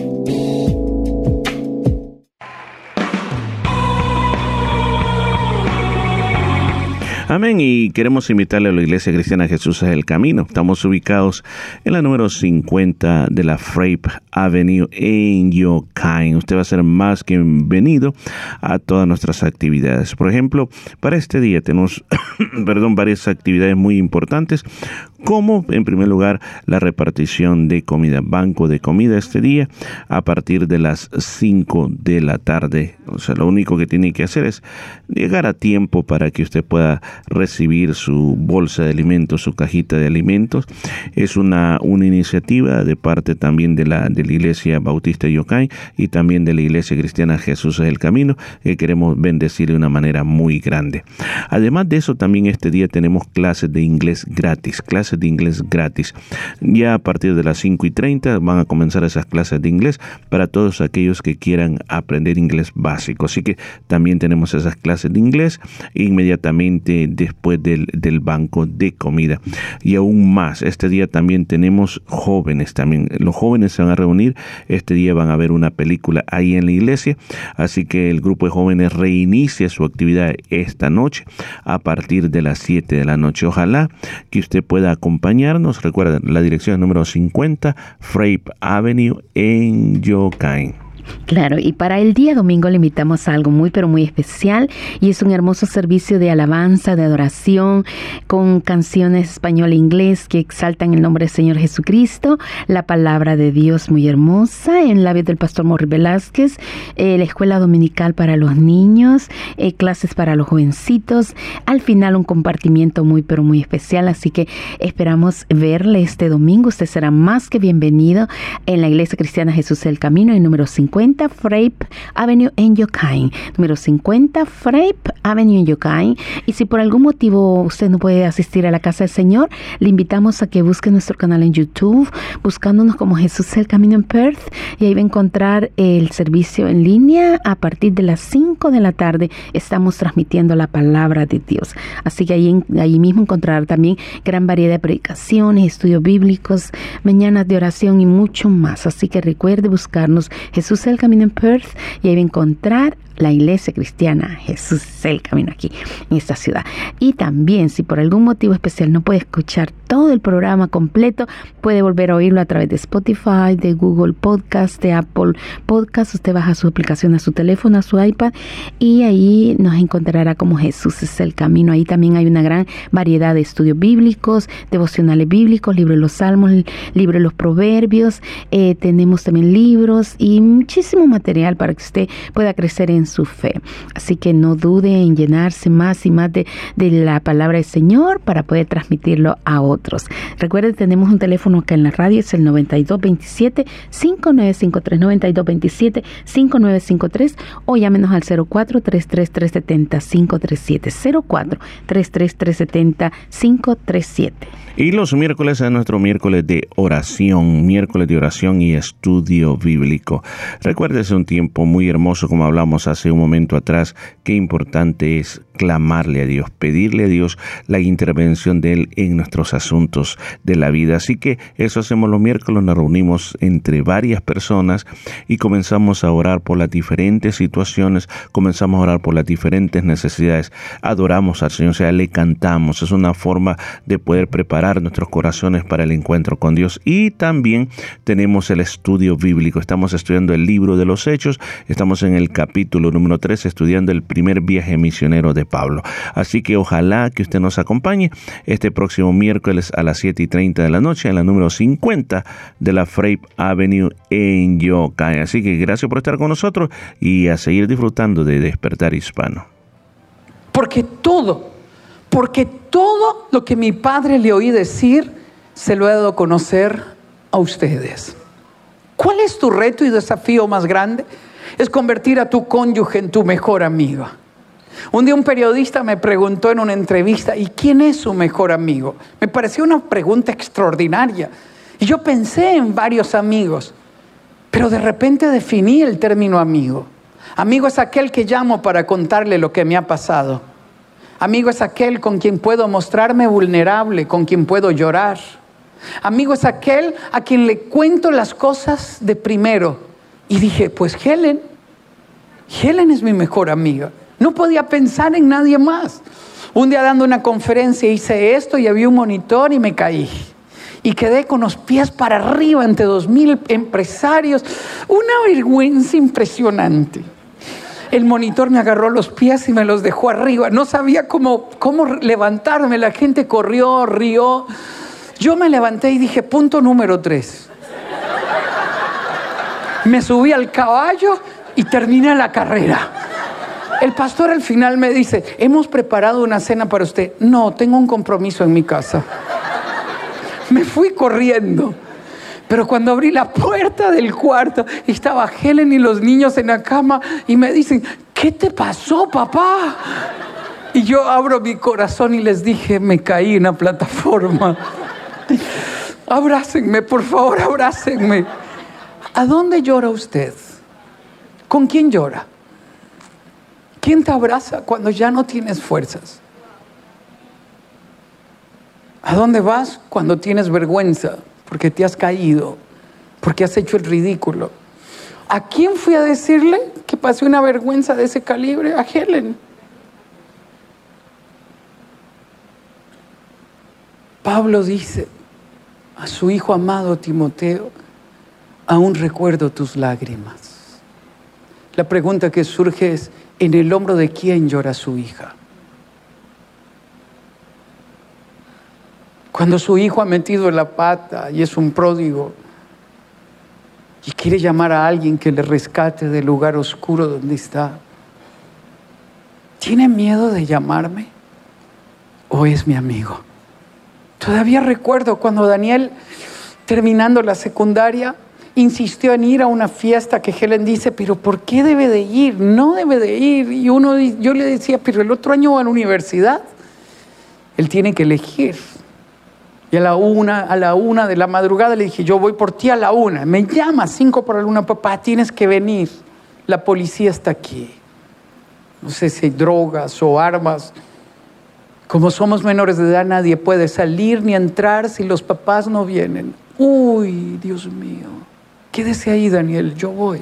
Amén. Y queremos invitarle a la Iglesia Cristiana Jesús es el Camino. Estamos ubicados en la número 50 de la Frape Avenue en Yokain. Usted va a ser más que bienvenido a todas nuestras actividades. Por ejemplo, para este día tenemos, perdón, varias actividades muy importantes, como en primer lugar la repartición de comida, banco de comida este día a partir de las 5 de la tarde. O sea, lo único que tiene que hacer es llegar a tiempo para que usted pueda recibir su bolsa de alimentos, su cajita de alimentos. Es una, una iniciativa de parte también de la, de la Iglesia Bautista Yokai y también de la Iglesia Cristiana Jesús es el Camino, que queremos bendecir de una manera muy grande. Además de eso, también este día tenemos clases de inglés gratis, clases de inglés gratis. Ya a partir de las 5 y 30 van a comenzar esas clases de inglés para todos aquellos que quieran aprender inglés básico. Así que también tenemos esas clases de inglés inmediatamente después del, del, banco de comida. Y aún más, este día también tenemos jóvenes también. Los jóvenes se van a reunir, este día van a ver una película ahí en la iglesia, así que el grupo de jóvenes reinicia su actividad esta noche a partir de las 7 de la noche. Ojalá que usted pueda acompañarnos. Recuerden, la dirección número 50 Frape Avenue en Yokain. Claro, y para el día domingo le invitamos a algo muy, pero muy especial y es un hermoso servicio de alabanza, de adoración, con canciones español e inglés que exaltan el nombre del Señor Jesucristo, la palabra de Dios muy hermosa en la voz del pastor Morri Velázquez, eh, la escuela dominical para los niños, eh, clases para los jovencitos, al final un compartimiento muy, pero muy especial, así que esperamos verle este domingo, usted será más que bienvenido en la Iglesia Cristiana Jesús del Camino, en número 50 Frape Avenue en Yokain. Número 50 Frape Avenue en Yokain. Y si por algún motivo usted no puede asistir a la casa del Señor, le invitamos a que busque nuestro canal en YouTube, buscándonos como Jesús el Camino en Perth. Y ahí va a encontrar el servicio en línea. A partir de las 5 de la tarde estamos transmitiendo la palabra de Dios. Así que ahí, ahí mismo encontrará también gran variedad de predicaciones, estudios bíblicos, mañanas de oración y mucho más. Así que recuerde buscarnos Jesús el Camino en Perth y ahí va a encontrar la iglesia cristiana Jesús es el camino aquí en esta ciudad. Y también si por algún motivo especial no puede escuchar todo el programa completo, puede volver a oírlo a través de Spotify, de Google Podcast, de Apple Podcast. Usted baja su aplicación a su teléfono, a su iPad y ahí nos encontrará como Jesús es el camino. Ahí también hay una gran variedad de estudios bíblicos, devocionales bíblicos, libro de los salmos, libro de los proverbios. Eh, tenemos también libros y muchísimo material para que usted pueda crecer en su fe. Así que no dude en llenarse más y más de, de la palabra del Señor para poder transmitirlo a otros. Recuerden, tenemos un teléfono acá en la radio, es el 9227 5953 9227 5953 o llámenos al 04 33370 537 04 33370 537. Y los miércoles es nuestro miércoles de oración, miércoles de oración y estudio bíblico. Recuerde, es un tiempo muy hermoso, como hablamos hace un momento atrás, qué importante es clamarle a Dios, pedirle a Dios la intervención de Él en nuestros asuntos de la vida. Así que eso hacemos los miércoles, nos reunimos entre varias personas y comenzamos a orar por las diferentes situaciones, comenzamos a orar por las diferentes necesidades, adoramos al Señor, o sea, le cantamos, es una forma de poder preparar nuestros corazones para el encuentro con Dios. Y también tenemos el estudio bíblico, estamos estudiando el libro de los hechos, estamos en el capítulo número 3 estudiando el primer viaje misionero de Pablo. Así que ojalá que usted nos acompañe este próximo miércoles a las 7 y 30 de la noche en la número 50 de la Frape Avenue en Yokai. Así que gracias por estar con nosotros y a seguir disfrutando de Despertar Hispano. Porque todo, porque todo lo que mi padre le oí decir, se lo he dado a conocer a ustedes. ¿Cuál es tu reto y desafío más grande? Es convertir a tu cónyuge en tu mejor amiga. Un día un periodista me preguntó en una entrevista, ¿y quién es su mejor amigo? Me pareció una pregunta extraordinaria. Y yo pensé en varios amigos, pero de repente definí el término amigo. Amigo es aquel que llamo para contarle lo que me ha pasado. Amigo es aquel con quien puedo mostrarme vulnerable, con quien puedo llorar. Amigo es aquel a quien le cuento las cosas de primero. Y dije, pues Helen, Helen es mi mejor amiga. No podía pensar en nadie más. Un día dando una conferencia hice esto y había un monitor y me caí. Y quedé con los pies para arriba ante dos mil empresarios. Una vergüenza impresionante. El monitor me agarró los pies y me los dejó arriba. No sabía cómo, cómo levantarme. La gente corrió, rió. Yo me levanté y dije, punto número tres. Me subí al caballo y terminé la carrera. El pastor al final me dice, hemos preparado una cena para usted. No, tengo un compromiso en mi casa. Me fui corriendo. Pero cuando abrí la puerta del cuarto, estaba Helen y los niños en la cama y me dicen, ¿qué te pasó, papá? Y yo abro mi corazón y les dije, me caí en la plataforma. Abrácenme, por favor, abrácenme. ¿A dónde llora usted? ¿Con quién llora? ¿Quién te abraza cuando ya no tienes fuerzas? ¿A dónde vas cuando tienes vergüenza? Porque te has caído, porque has hecho el ridículo. ¿A quién fui a decirle que pasé una vergüenza de ese calibre? A Helen. Pablo dice a su hijo amado Timoteo, aún recuerdo tus lágrimas. La pregunta que surge es, ¿en el hombro de quién llora su hija? Cuando su hijo ha metido la pata y es un pródigo y quiere llamar a alguien que le rescate del lugar oscuro donde está, ¿tiene miedo de llamarme o es mi amigo? Todavía recuerdo cuando Daniel, terminando la secundaria, insistió en ir a una fiesta que Helen dice, pero ¿por qué debe de ir? No debe de ir. Y uno, yo le decía, pero el otro año va a la universidad. Él tiene que elegir. Y a la una, a la una de la madrugada le dije, yo voy por ti a la una. Me llama cinco por la luna, papá, tienes que venir. La policía está aquí. No sé si hay drogas o armas. Como somos menores de edad, nadie puede salir ni entrar si los papás no vienen. Uy, Dios mío. Quédese ahí, Daniel, yo voy.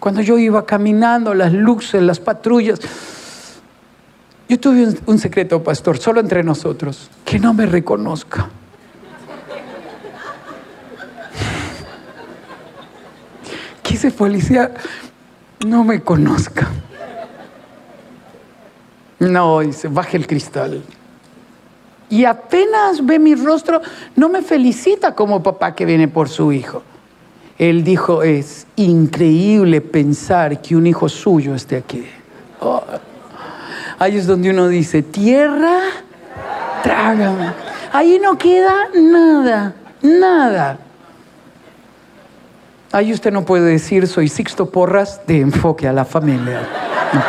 Cuando yo iba caminando, las luces, las patrullas, yo tuve un, secreto, pastor, solo entre nosotros, que no me reconozca. Que ese policía no me conozca. No, dice, baje el cristal. Y apenas ve mi rostro, no me felicita como papá que viene por su hijo. Él dijo, es increíble pensar que un hijo suyo esté aquí. Oh. Ahí es donde uno dice, tierra, trágame. Ahí no queda nada, nada. Ahí usted no puede decir, soy Sixto Porras de enfoque a la familia. No.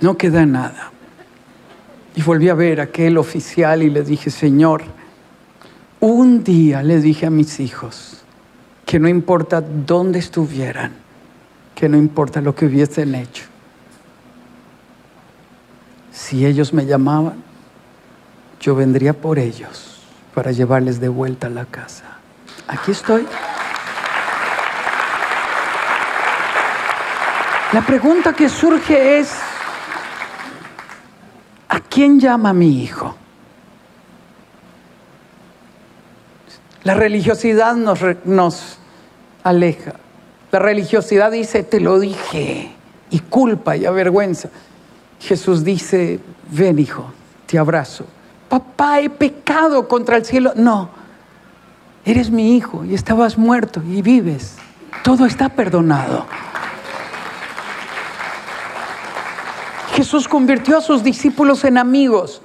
No queda nada. Y volví a ver a aquel oficial y le dije, Señor, un día le dije a mis hijos que no importa dónde estuvieran, que no importa lo que hubiesen hecho, si ellos me llamaban, yo vendría por ellos para llevarles de vuelta a la casa. Aquí estoy. La pregunta que surge es, ¿a quién llama mi hijo? La religiosidad nos, aleja. La religiosidad dice, te lo dije, y culpa y avergüenza. Jesús dice, ven hijo, te abrazo. Papá, he pecado contra el cielo. No, eres mi hijo y estabas muerto y vives. Todo está perdonado. Jesús convirtió a sus discípulos en amigos,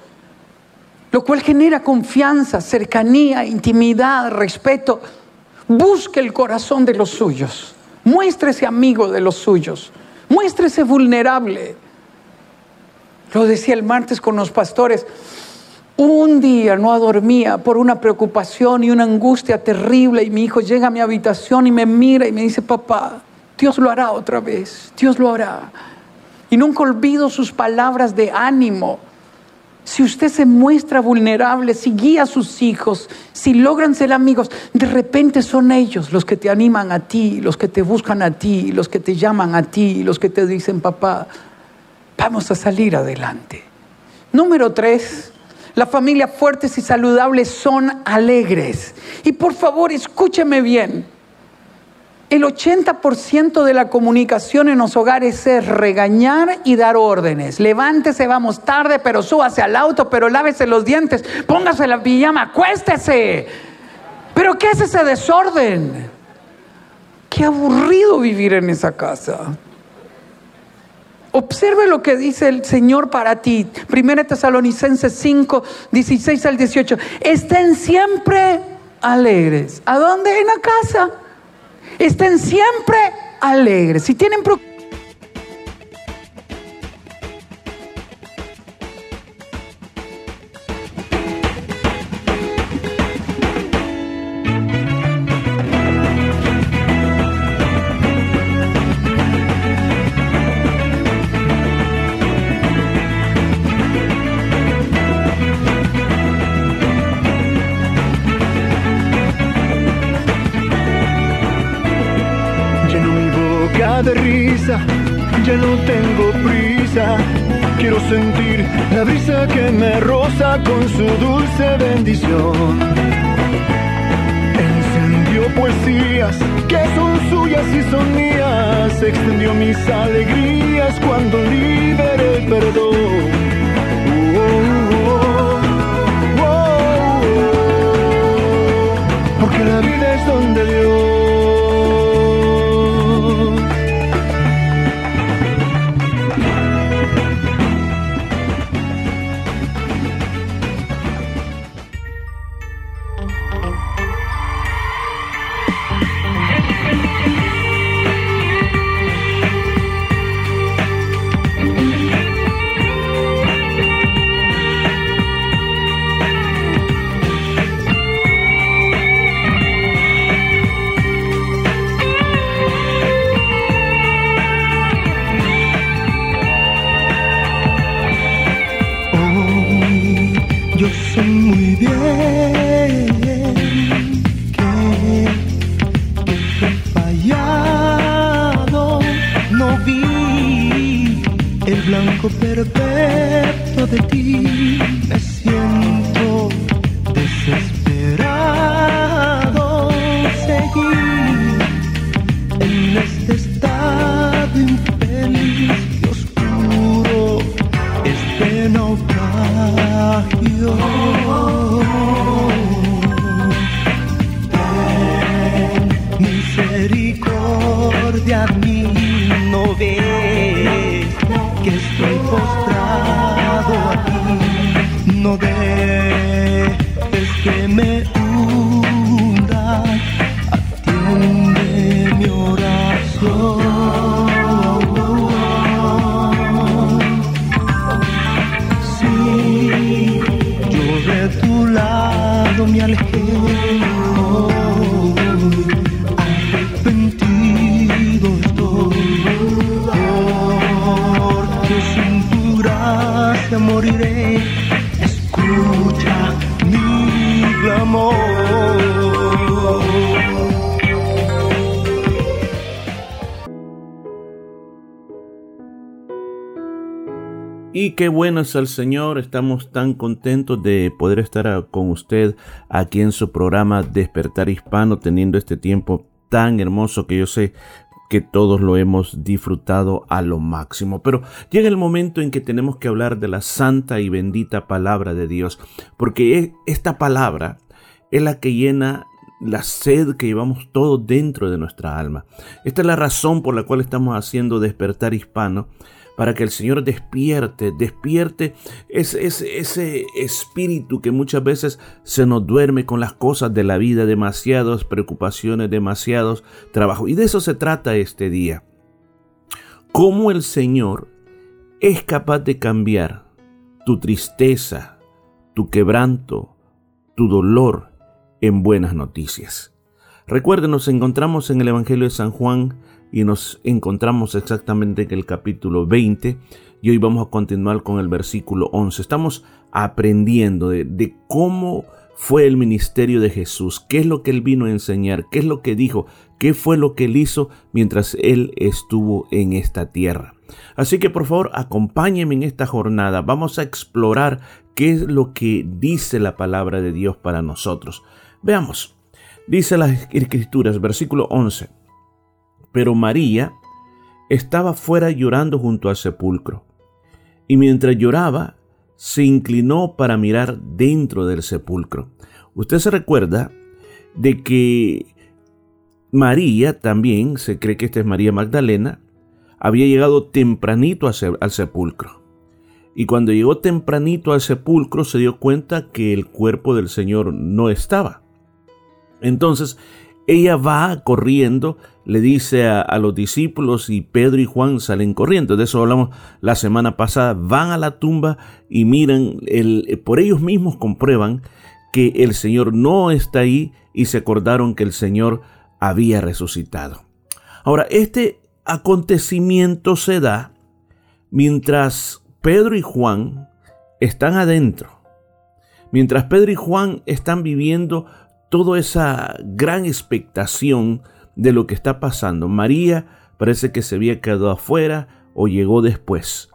lo cual genera confianza, cercanía, intimidad, respeto. Busque el corazón de los suyos, muéstrese amigo de los suyos, muéstrese vulnerable. Lo decía el martes con los pastores. Un día no dormía por una preocupación y una angustia terrible y mi hijo llega a mi habitación y me mira y me dice, papá, Dios lo hará otra vez, Dios lo hará. Y nunca olvido sus palabras de ánimo. Si usted se muestra vulnerable, si guía a sus hijos, si logran ser amigos, de repente son ellos los que te animan a ti, los que te buscan a ti, los que te llaman a ti, los que te dicen, papá, vamos a salir adelante. Número tres, las familias fuertes y saludables son alegres. Y por favor, escúcheme bien. El 80% de la comunicación en los hogares es regañar y dar órdenes. Levántese, vamos tarde, pero súbase al auto, pero lávese los dientes, póngase la pijama, acuéstese. ¿Pero qué es ese desorden? Qué aburrido vivir en esa casa. Observe lo que dice el Señor para ti. Primera Tesalonicenses 5, 16 al 18. Estén siempre alegres. ¿A dónde? En la casa. Estén siempre alegres. Si tienen de Encendió poesías que son suyas y son mías. Extendió mis alegrías cuando liberé qué bueno es el Señor, estamos tan contentos de poder estar con usted aquí en su programa Despertar Hispano, teniendo este tiempo tan hermoso que yo sé que todos lo hemos disfrutado a lo máximo. Pero llega el momento en que tenemos que hablar de la santa y bendita palabra de Dios, porque e, esta palabra es la que llena la sed que llevamos todo dentro de nuestra alma. Esta es la razón por la cual estamos haciendo despertar hispano para que el Señor despierte, despierte ese, ese, espíritu que muchas veces se nos duerme con las cosas de la vida, demasiadas preocupaciones, demasiados trabajos. Y de eso se trata este día. Cómo el Señor es capaz de cambiar tu tristeza, tu quebranto, tu dolor en buenas noticias. Recuerden, nos encontramos en el Evangelio de San Juan y nos encontramos exactamente en el capítulo 20 y hoy vamos a continuar con el versículo 11. Estamos aprendiendo de, cómo fue el ministerio de Jesús, qué es lo que él vino a enseñar, qué es lo que dijo, qué fue lo que él hizo mientras él estuvo en esta tierra. Así que por favor acompáñenme en esta jornada, vamos a explorar qué es lo que dice la palabra de Dios para nosotros. Veamos, dice las escrituras, versículo 11. Pero María estaba fuera llorando junto al sepulcro. Y mientras lloraba, se inclinó para mirar dentro del sepulcro. Usted se recuerda de que María también, se cree que esta es María Magdalena, había llegado tempranito al sepulcro. Y cuando llegó tempranito al sepulcro se dio cuenta que el cuerpo del Señor no estaba. Entonces ella va corriendo, le dice a, los discípulos y Pedro y Juan salen corriendo. De eso hablamos la semana pasada. Van a la tumba y miran, el, por ellos mismos comprueban que el Señor no está ahí y se acordaron que el Señor había resucitado. Ahora, este acontecimiento se da mientras Pedro y Juan están adentro. Mientras Pedro y Juan están viviendo toda esa gran expectación de lo que está pasando. María parece que se había quedado afuera o llegó después.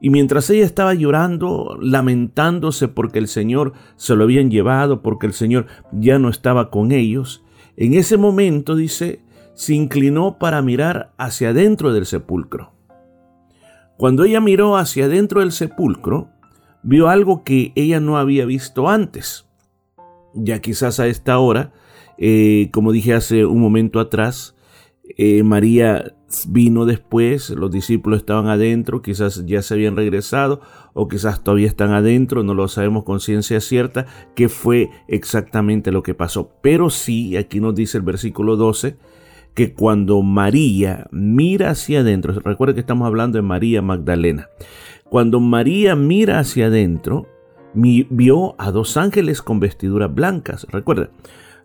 Y mientras ella estaba llorando, lamentándose porque el Señor se lo habían llevado, porque el Señor ya no estaba con ellos, en ese momento, dice, se inclinó para mirar hacia adentro del sepulcro. Cuando ella miró hacia adentro del sepulcro, vio algo que ella no había visto antes ya quizás a esta hora, eh, como dije hace un momento atrás, eh, María vino después, los discípulos estaban adentro, quizás ya se habían regresado o quizás todavía están adentro, no lo sabemos con ciencia cierta qué fue exactamente lo que pasó. Pero sí, aquí nos dice el versículo 12, que cuando María mira hacia adentro, recuerda que estamos hablando de María Magdalena, cuando María mira hacia adentro, vio a dos ángeles con vestiduras blancas. Recuerda,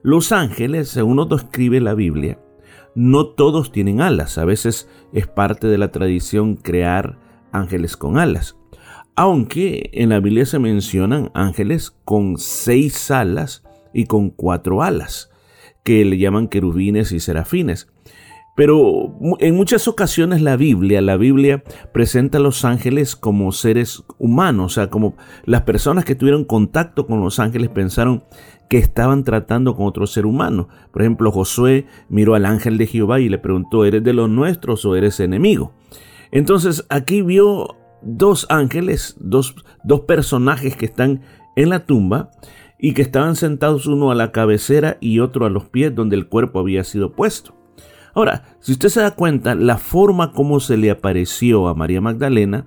los ángeles, según nos describe la Biblia, no todos tienen alas. A veces es parte de la tradición crear ángeles con alas. Aunque en la Biblia se mencionan ángeles con seis alas y con cuatro alas, que le llaman querubines y serafines. Pero en muchas ocasiones la Biblia, la Biblia presenta a los ángeles como seres humanos, o sea, como las personas que tuvieron contacto con los ángeles pensaron que estaban tratando con otro ser humano. Por ejemplo, Josué miró al ángel de Jehová y le preguntó, ¿eres de los nuestros o eres enemigo? Entonces aquí vio dos ángeles, dos, dos personajes que están en la tumba y que estaban sentados uno a la cabecera y otro a los pies donde el cuerpo había sido puesto. Ahora, si usted se da cuenta, la forma como se le apareció a María Magdalena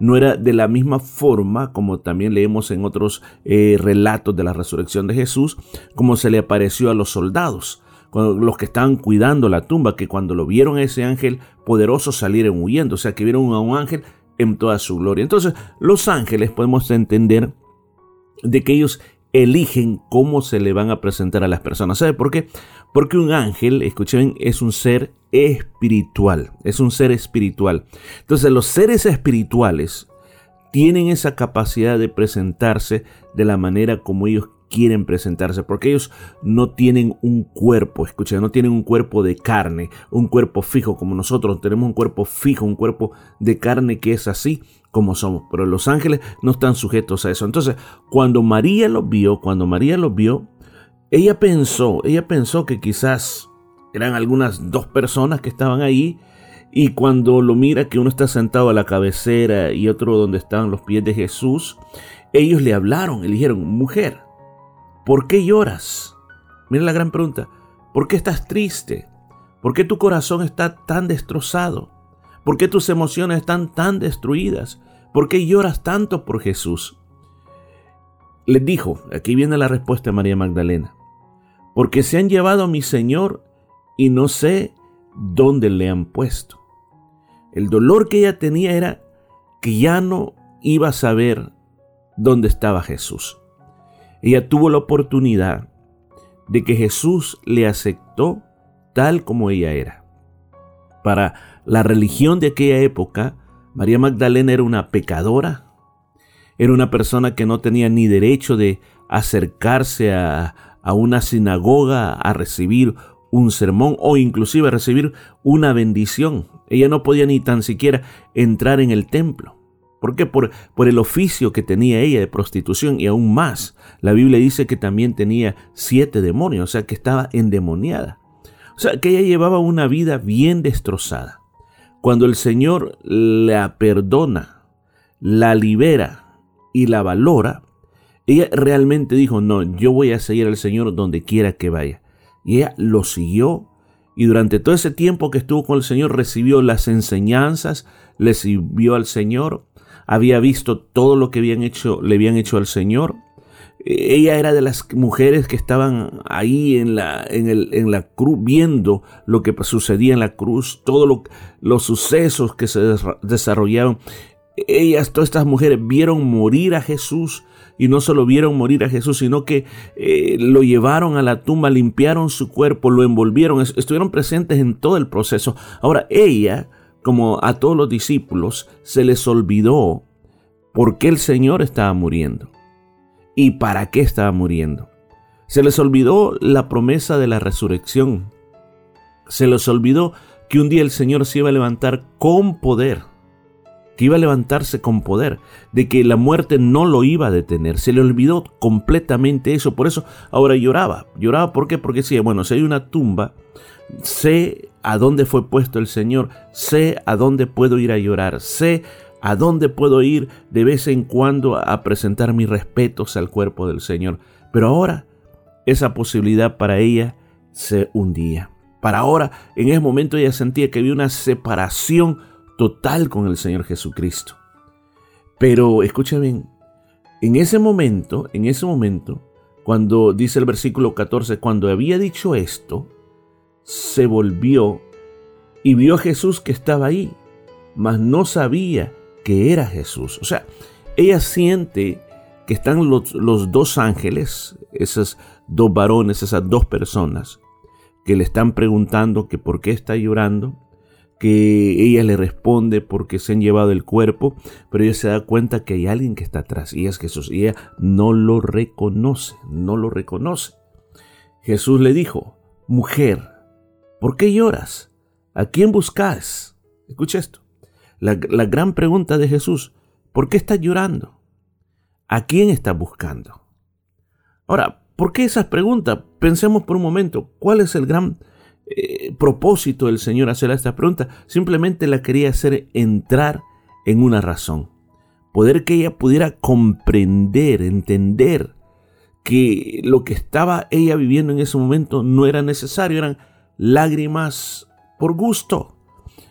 no era de la misma forma como también leemos en otros eh, relatos de la resurrección de Jesús, como se le apareció a los soldados, los que estaban cuidando la tumba, que cuando lo vieron a ese ángel poderoso salieron huyendo, o sea que vieron a un ángel en toda su gloria. Entonces, los ángeles podemos entender de que ellos eligen cómo se le van a presentar a las personas. ¿Sabe por qué? Porque un ángel, escuchen, es un ser espiritual, es un ser espiritual. Entonces los seres espirituales tienen esa capacidad de presentarse de la manera como ellos quieren presentarse, porque ellos no tienen un cuerpo, escuchen, no tienen un cuerpo de carne, un cuerpo fijo como nosotros, tenemos un cuerpo fijo, un cuerpo de carne que es así como somos, pero los ángeles no están sujetos a eso. Entonces, cuando María los vio, cuando María los vio, ella pensó, ella pensó que quizás eran algunas dos personas que estaban ahí y cuando lo mira que uno está sentado a la cabecera y otro donde estaban los pies de Jesús, ellos le hablaron y le dijeron, mujer, ¿por qué lloras? Mira la gran pregunta, ¿por qué estás triste? ¿Por qué tu corazón está tan destrozado? ¿Por qué tus emociones están tan destruidas? ¿Por qué lloras tanto por Jesús? Les dijo, aquí viene la respuesta de María Magdalena, porque se han llevado a mi Señor y no sé dónde le han puesto. El dolor que ella tenía era que ya no iba a saber dónde estaba Jesús. Ella tuvo la oportunidad de que Jesús le aceptó tal como ella era. Para la religión de aquella época, María Magdalena era una pecadora, era una persona que no tenía ni derecho de acercarse a, a una sinagoga a recibir un sermón o inclusive a recibir una bendición. Ella no podía ni tan siquiera entrar en el templo. ¿Por qué? Por, por el oficio que tenía ella de prostitución y aún más. La Biblia dice que también tenía siete demonios, o sea que estaba endemoniada. O sea que ella llevaba una vida bien destrozada. Cuando el Señor la perdona, la libera y la valora, ella realmente dijo, no, yo voy a seguir al Señor donde quiera que vaya. Y ella lo siguió y durante todo ese tiempo que estuvo con el Señor recibió las enseñanzas, le sirvió al Señor, había visto todo lo que habían hecho, le habían hecho al Señor. Ella era de las mujeres que estaban ahí en la, en el, en la cruz, viendo lo que sucedía en la cruz, todos los sucesos que se desarrollaron. Ellas, todas estas mujeres, vieron morir a Jesús y no solo vieron morir a Jesús, sino que eh, lo llevaron a la tumba, limpiaron su cuerpo, lo envolvieron, estuvieron presentes en todo el proceso. Ahora ella, como a todos los discípulos, se les olvidó por qué el Señor estaba muriendo y para qué estaba muriendo. Se les olvidó la promesa de la resurrección. Se les olvidó que un día el Señor se iba a levantar con poder que iba a levantarse con poder, de que la muerte no lo iba a detener. Se le olvidó completamente eso, por eso ahora lloraba. Lloraba ¿por qué? Porque decía, bueno, si hay una tumba, sé a dónde fue puesto el Señor, sé a dónde puedo ir a llorar, sé a dónde puedo ir de vez en cuando a presentar mis respetos al cuerpo del Señor. Pero ahora esa posibilidad para ella se hundía. Para ahora, en ese momento ella sentía que había una separación total con el Señor Jesucristo. Pero escucha bien, en ese momento, en ese momento, cuando dice el versículo 14, cuando había dicho esto, se volvió y vio a Jesús que estaba ahí, mas no sabía que era Jesús. O sea, ella siente que están los, los dos ángeles, esos dos varones, esas dos personas, que le están preguntando que por qué está llorando, que ella le responde porque se han llevado el cuerpo, pero ella se da cuenta que hay alguien que está atrás y es Jesús y ella no lo reconoce, no lo reconoce. Jesús le dijo, mujer, ¿por qué lloras? ¿A quién buscas? Escucha esto. La, la gran pregunta de Jesús, ¿por qué estás llorando? ¿A quién estás buscando? Ahora, ¿por qué esas preguntas? Pensemos por un momento, ¿cuál es el gran eh, propósito del Señor hacer esta pregunta, simplemente la quería hacer entrar en una razón. Poder que ella pudiera comprender, entender que lo que estaba ella viviendo en ese momento no era necesario, eran lágrimas por gusto.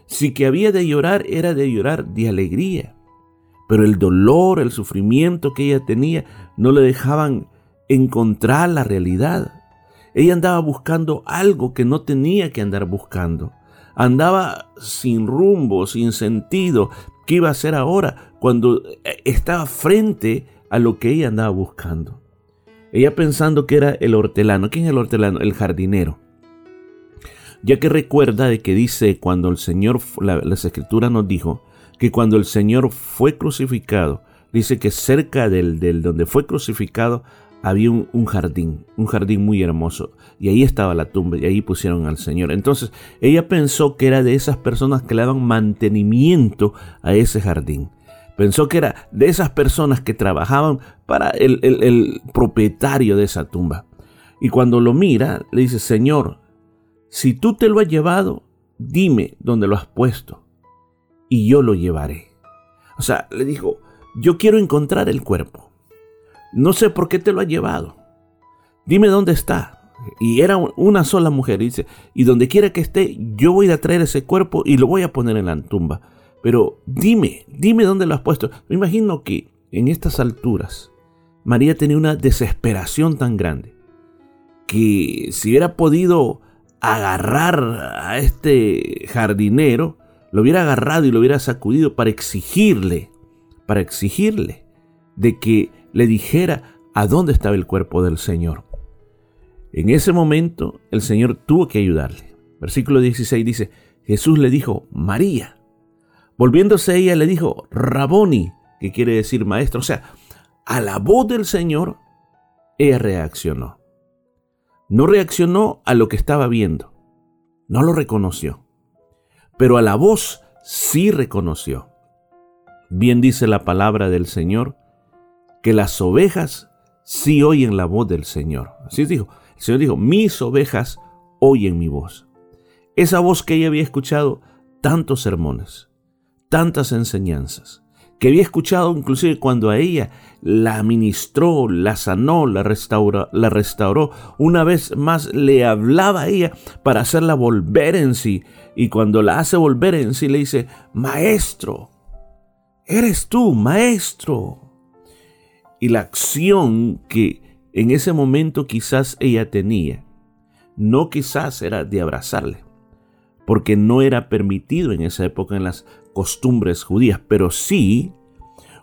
Si que había de llorar era de llorar de alegría. Pero el dolor, el sufrimiento que ella tenía no le dejaban encontrar la realidad. Ella andaba buscando algo que no tenía que andar buscando. Andaba sin rumbo, sin sentido. ¿Qué iba a hacer ahora cuando eh, estaba frente a lo que ella andaba buscando? Ella pensando que era el hortelano. ¿Quién es el hortelano? El jardinero. Ya que recuerda de que dice cuando el Señor, la, las escrituras nos dijo que cuando el Señor fue crucificado, dice que cerca del, del donde fue crucificado había un, jardín, un jardín muy hermoso, y ahí estaba la tumba, y ahí pusieron al Señor. Entonces ella pensó que era de esas personas que le daban mantenimiento a ese jardín. Pensó que era de esas personas que trabajaban para el, el propietario de esa tumba. Y cuando lo mira, le dice, Señor, si tú te lo has llevado, dime dónde lo has puesto, y yo lo llevaré. O sea, le dijo, yo quiero encontrar el cuerpo. No sé por qué te lo has llevado. Dime dónde está. Y era una sola mujer. dice, y donde quiera que esté, yo voy a traer ese cuerpo y lo voy a poner en la tumba. Pero dime, dime dónde lo has puesto. Me imagino que en estas alturas, María tenía una desesperación tan grande que si hubiera podido agarrar a este jardinero, lo hubiera agarrado y lo hubiera sacudido para exigirle, para exigirle de que le dijera a dónde estaba el cuerpo del Señor. En ese momento el Señor tuvo que ayudarle. Versículo 16 dice, Jesús le dijo, María. Volviéndose ella le dijo, Raboni, que quiere decir maestro. O sea, a la voz del Señor, ella reaccionó. No reaccionó a lo que estaba viendo. No lo reconoció. Pero a la voz sí reconoció. Bien dice la palabra del Señor, que las ovejas sí oyen la voz del Señor. Así dijo. El Señor dijo, mis ovejas oyen mi voz. Esa voz que ella había escuchado tantos sermones, tantas enseñanzas, que había escuchado inclusive cuando a ella la ministró, la sanó, la, restauró, la restauró. Una vez más le hablaba a ella para hacerla volver en sí. Y cuando la hace volver en sí le dice, maestro, eres tú, maestro. Y la acción que en ese momento quizás ella tenía, no quizás era de abrazarle, porque no era permitido en esa época en las costumbres judías, pero sí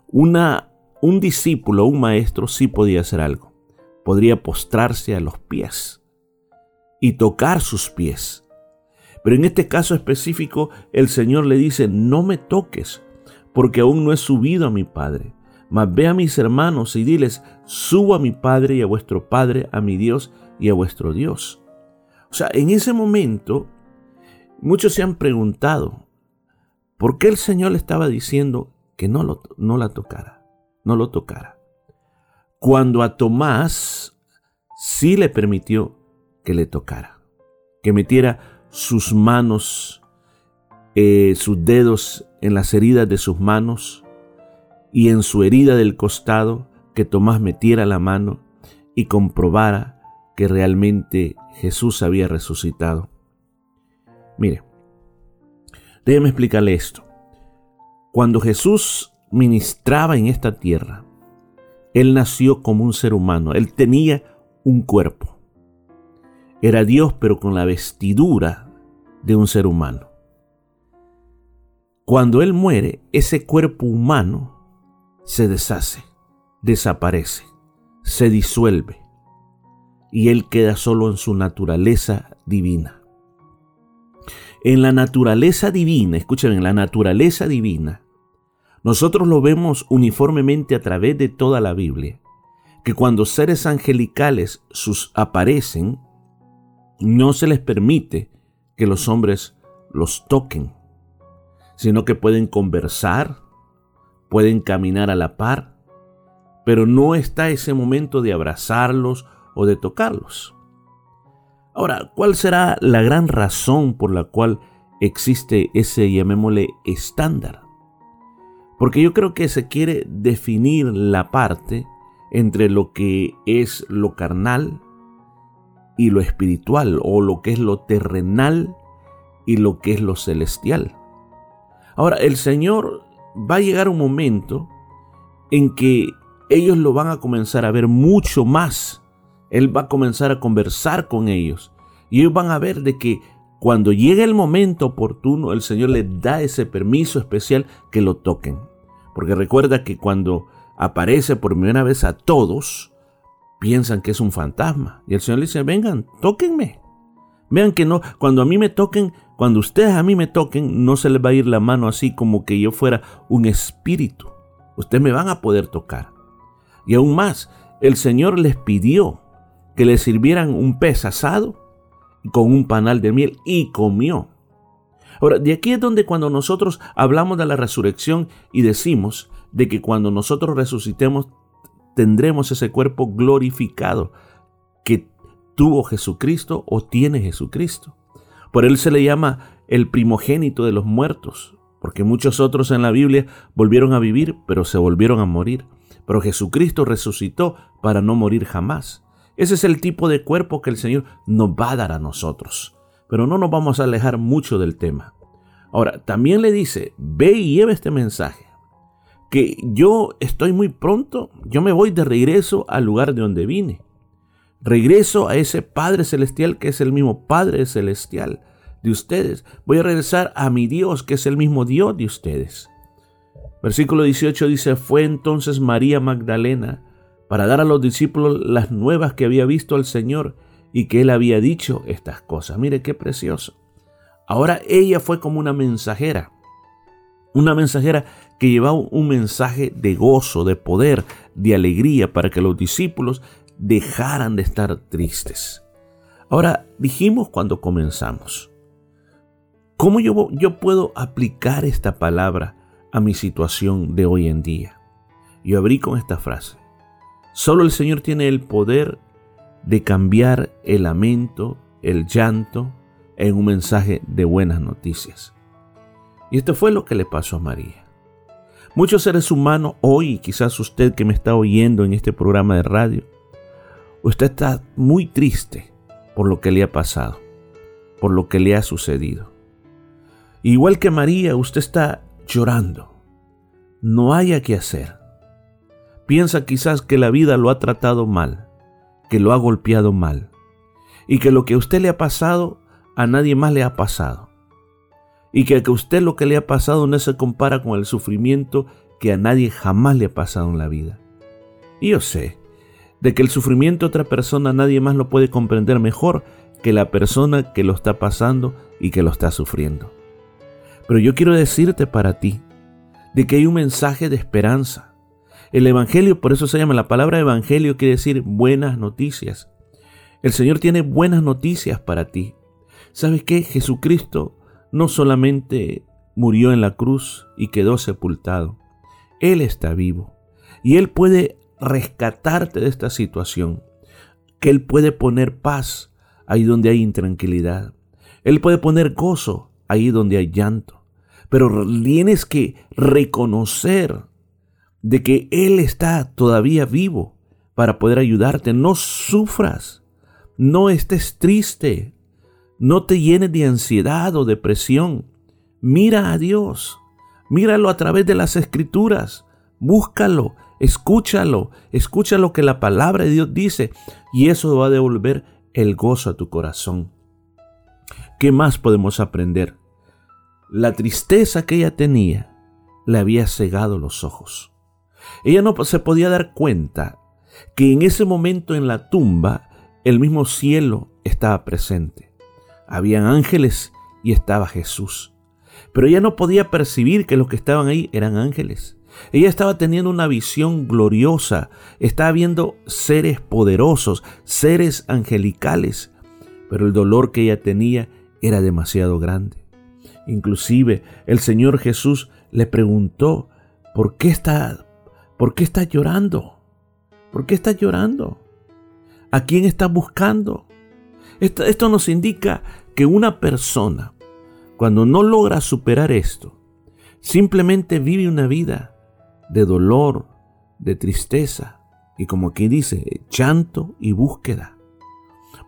una, un discípulo, un maestro sí podía hacer algo. Podría postrarse a los pies y tocar sus pies. Pero en este caso específico el Señor le dice, no me toques, porque aún no he subido a mi Padre. Mas ve a mis hermanos y diles, subo a mi Padre y a vuestro Padre, a mi Dios y a vuestro Dios. O sea, en ese momento, muchos se han preguntado, ¿por qué el Señor le estaba diciendo que no, lo, no la tocara? No lo tocara. Cuando a Tomás sí le permitió que le tocara, que metiera sus manos, eh, sus dedos en las heridas de sus manos, y en su herida del costado que Tomás metiera la mano y comprobara que realmente Jesús había resucitado. Mire, déjeme explicarle esto. Cuando Jesús ministraba en esta tierra, Él nació como un ser humano, Él tenía un cuerpo. Era Dios pero con la vestidura de un ser humano. Cuando Él muere, ese cuerpo humano se deshace, desaparece, se disuelve y Él queda solo en su naturaleza divina. En la naturaleza divina, escuchen, en la naturaleza divina, nosotros lo vemos uniformemente a través de toda la Biblia, que cuando seres angelicales sus aparecen, no se les permite que los hombres los toquen, sino que pueden conversar, pueden caminar a la par, pero no está ese momento de abrazarlos o de tocarlos. Ahora, ¿cuál será la gran razón por la cual existe ese, llamémosle, estándar? Porque yo creo que se quiere definir la parte entre lo que es lo carnal y lo espiritual, o lo que es lo terrenal y lo que es lo celestial. Ahora, el Señor va a llegar un momento en que ellos lo van a comenzar a ver mucho más. Él va a comenzar a conversar con ellos. Y ellos van a ver de que cuando llegue el momento oportuno, el Señor les da ese permiso especial que lo toquen. Porque recuerda que cuando aparece por primera vez a todos, piensan que es un fantasma. Y el Señor le dice, vengan, tóquenme. Vean que no, cuando a mí me toquen, cuando ustedes a mí me toquen, no se les va a ir la mano así como que yo fuera un espíritu. Ustedes me van a poder tocar. Y aún más, el Señor les pidió que le sirvieran un pez asado con un panal de miel y comió. Ahora, de aquí es donde cuando nosotros hablamos de la resurrección y decimos de que cuando nosotros resucitemos tendremos ese cuerpo glorificado que tuvo Jesucristo o tiene Jesucristo. Por él se le llama el primogénito de los muertos, porque muchos otros en la Biblia volvieron a vivir, pero se volvieron a morir. Pero Jesucristo resucitó para no morir jamás. Ese es el tipo de cuerpo que el Señor nos va a dar a nosotros. Pero no nos vamos a alejar mucho del tema. Ahora, también le dice, ve y lleva este mensaje. Que yo estoy muy pronto, yo me voy de regreso al lugar de donde vine. Regreso a ese Padre Celestial que es el mismo Padre Celestial de ustedes. Voy a regresar a mi Dios que es el mismo Dios de ustedes. Versículo 18 dice, fue entonces María Magdalena para dar a los discípulos las nuevas que había visto al Señor y que él había dicho estas cosas. Mire qué precioso. Ahora ella fue como una mensajera, una mensajera que llevaba un mensaje de gozo, de poder, de alegría para que los discípulos dejaran de estar tristes. Ahora, dijimos cuando comenzamos, ¿cómo yo, yo puedo aplicar esta palabra a mi situación de hoy en día? Yo abrí con esta frase. Solo el Señor tiene el poder de cambiar el lamento, el llanto, en un mensaje de buenas noticias. Y esto fue lo que le pasó a María. Muchos seres humanos hoy, quizás usted que me está oyendo en este programa de radio, usted está muy triste por lo que le ha pasado, por lo que le ha sucedido. Igual que María, usted está llorando. No haya que hacer. Piensa quizás que la vida lo ha tratado mal, que lo ha golpeado mal, y que lo que a usted le ha pasado a nadie más le ha pasado. Y que a usted lo que le ha pasado no se compara con el sufrimiento que a nadie jamás le ha pasado en la vida. Y yo sé de que el sufrimiento de otra persona nadie más lo puede comprender mejor que la persona que lo está pasando y que lo está sufriendo. Pero yo quiero decirte para ti de que hay un mensaje de esperanza. El Evangelio, por eso se llama la palabra Evangelio, quiere decir buenas noticias. El Señor tiene buenas noticias para ti. ¿Sabes qué? Jesucristo no solamente murió en la cruz y quedó sepultado, Él está vivo y Él puede rescatarte de esta situación, que Él puede poner paz ahí donde hay intranquilidad, Él puede poner gozo ahí donde hay llanto, pero tienes que reconocer de que Él está todavía vivo para poder ayudarte. No sufras, no estés triste, no te llenes de ansiedad o depresión. Mira a Dios. Míralo a través de las escrituras. Búscalo, escúchalo, escucha lo que la palabra de Dios dice y eso va a devolver el gozo a tu corazón. ¿Qué más podemos aprender? La tristeza que ella tenía le había cegado los ojos. Ella no se podía dar cuenta que en ese momento en la tumba el mismo cielo estaba presente. Habían ángeles y estaba Jesús. Pero ella no podía percibir que los que estaban ahí eran ángeles. Ella estaba teniendo una visión gloriosa, estaba viendo seres poderosos, seres angelicales, pero el dolor que ella tenía era demasiado grande. Inclusive el Señor Jesús le preguntó, ¿por qué está, por qué está llorando? ¿Por qué está llorando? ¿A quién está buscando? Esto, esto nos indica que una persona, cuando no logra superar esto, simplemente vive una vida de dolor, de tristeza y como aquí dice, llanto y búsqueda.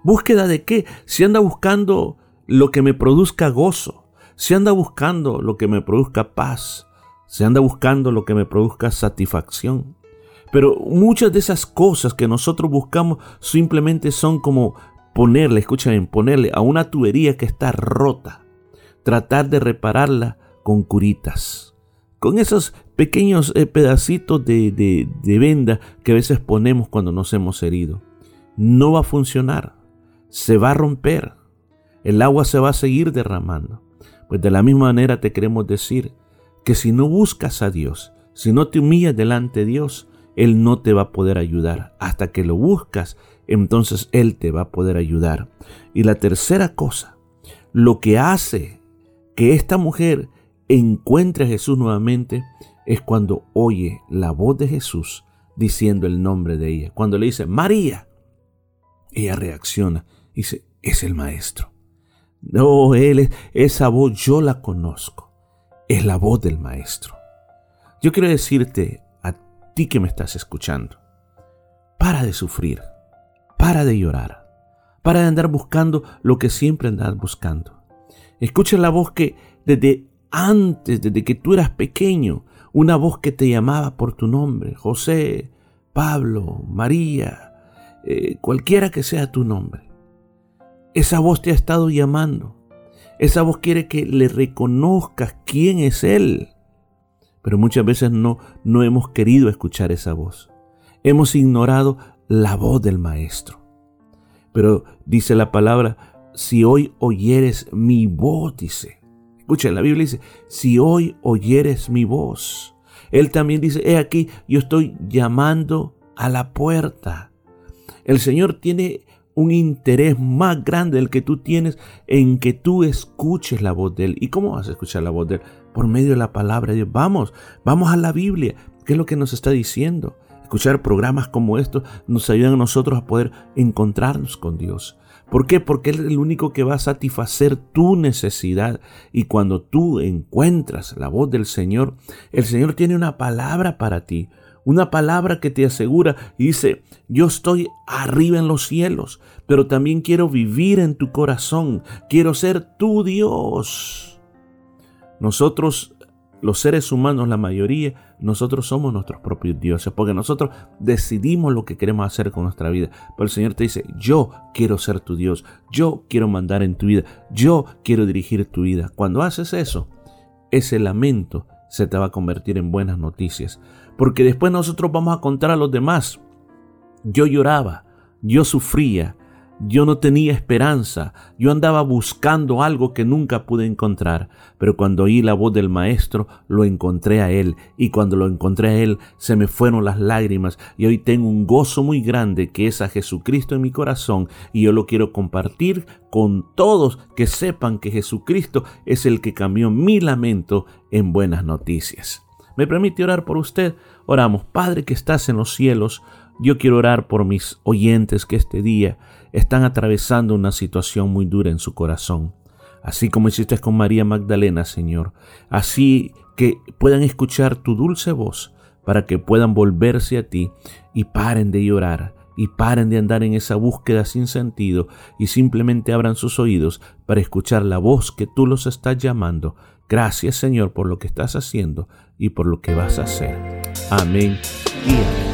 ¿Búsqueda de qué? Si anda buscando lo que me produzca gozo, si anda buscando lo que me produzca paz, si anda buscando lo que me produzca satisfacción. Pero muchas de esas cosas que nosotros buscamos simplemente son como ponerle, escuchen, ponerle a una tubería que está rota, tratar de repararla con curitas, con esos pequeños eh, pedacitos de, de, de venda que a veces ponemos cuando nos hemos herido. No va a funcionar, se va a romper, el agua se va a seguir derramando. Pues de la misma manera te queremos decir que si no buscas a Dios, si no te humillas delante de Dios, Él no te va a poder ayudar. Hasta que lo buscas, entonces Él te va a poder ayudar. Y la tercera cosa, lo que hace que esta mujer encuentre a Jesús nuevamente es cuando oye la voz de Jesús diciendo el nombre de ella. Cuando le dice, María, ella reacciona y dice, es el maestro. No, él es, esa voz yo la conozco. Es la voz del maestro. Yo quiero decirte a ti que me estás escuchando, para de sufrir, para de llorar, para de andar buscando lo que siempre andas buscando. Escucha la voz que desde antes, desde que tú eras pequeño, una voz que te llamaba por tu nombre, José, Pablo, María, eh, cualquiera que sea tu nombre. Esa voz te ha estado llamando. Esa voz quiere que le reconozcas quién es Él. Pero muchas veces no, no hemos querido escuchar esa voz. Hemos ignorado la voz del Maestro. Pero dice la palabra, si hoy oyeres mi voz, dice. Escucha, la Biblia dice, si hoy oyeres mi voz. Él también dice, he aquí, yo estoy llamando a la puerta. El Señor tiene un interés más grande del que tú tienes en que tú escuches la voz de Él. ¿Y cómo vas a escuchar la voz de Él? Por medio de la palabra de Dios. Vamos, vamos a la Biblia. ¿Qué es lo que nos está diciendo? Escuchar programas como estos nos ayudan a nosotros a poder encontrarnos con Dios. ¿Por qué? Porque Él es el único que va a satisfacer tu necesidad. Y cuando tú encuentras la voz del Señor, el Señor tiene una palabra para ti una palabra que te asegura y dice, yo estoy arriba en los cielos, pero también quiero vivir en tu corazón, quiero ser tu Dios. Nosotros, los seres humanos, la mayoría, nosotros somos nuestros propios dioses, porque nosotros decidimos lo que queremos hacer con nuestra vida. Pero el Señor te dice, yo quiero ser tu Dios, yo quiero mandar en tu vida, yo quiero dirigir tu vida. Cuando haces eso, ese lamento se te va a convertir en buenas noticias. Porque después nosotros vamos a contar a los demás. Yo lloraba, yo sufría, yo no tenía esperanza, yo andaba buscando algo que nunca pude encontrar, pero cuando oí la voz del Maestro, lo encontré a Él, y cuando lo encontré a Él, se me fueron las lágrimas, y hoy tengo un gozo muy grande que es a Jesucristo en mi corazón, y yo lo quiero compartir con todos que sepan que Jesucristo es el que cambió mi lamento en buenas noticias. ¿Me permite orar por usted? Oramos, Padre que estás en los cielos, yo quiero orar por mis oyentes que este día están atravesando una situación muy dura en su corazón. Así como hiciste con María Magdalena, Señor. Así que puedan escuchar tu dulce voz para que puedan volverse a ti y paren de llorar y paren de andar en esa búsqueda sin sentido y simplemente abran sus oídos para escuchar la voz que tú los estás llamando. Gracias Señor por lo que estás haciendo y por lo que vas a hacer. Amén y amén.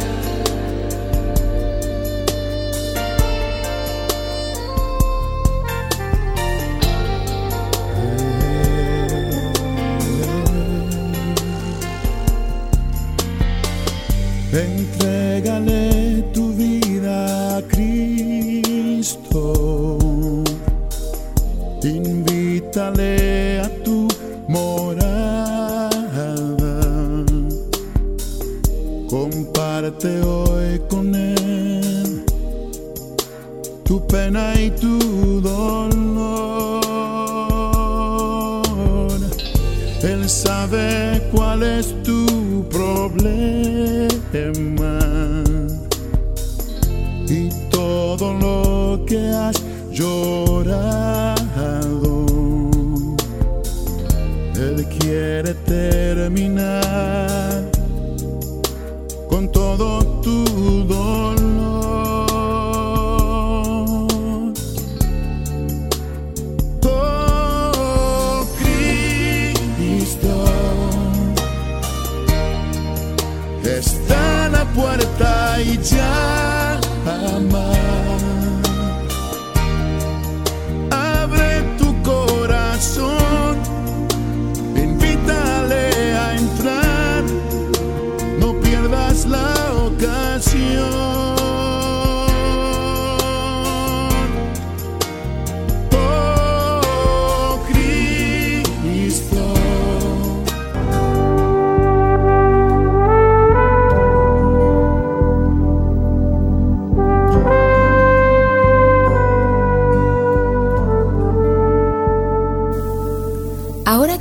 Pena y tu dolor. Él sabe cuál es tu problema y todo lo que has llorado. Él quiere terminar con todo tu dolor.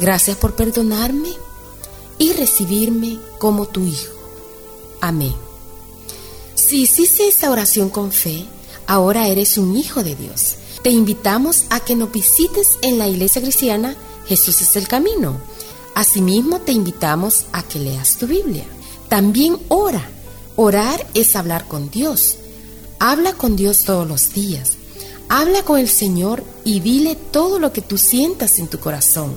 Gracias por perdonarme y recibirme como tu Hijo. Amén. Si hiciste esta oración con fe, ahora eres un hijo de Dios. Te invitamos a que nos visites en la iglesia cristiana Jesús es el camino. Asimismo, te invitamos a que leas tu Biblia. También ora. Orar es hablar con Dios. Habla con Dios todos los días. Habla con el Señor y dile todo lo que tú sientas en tu corazón.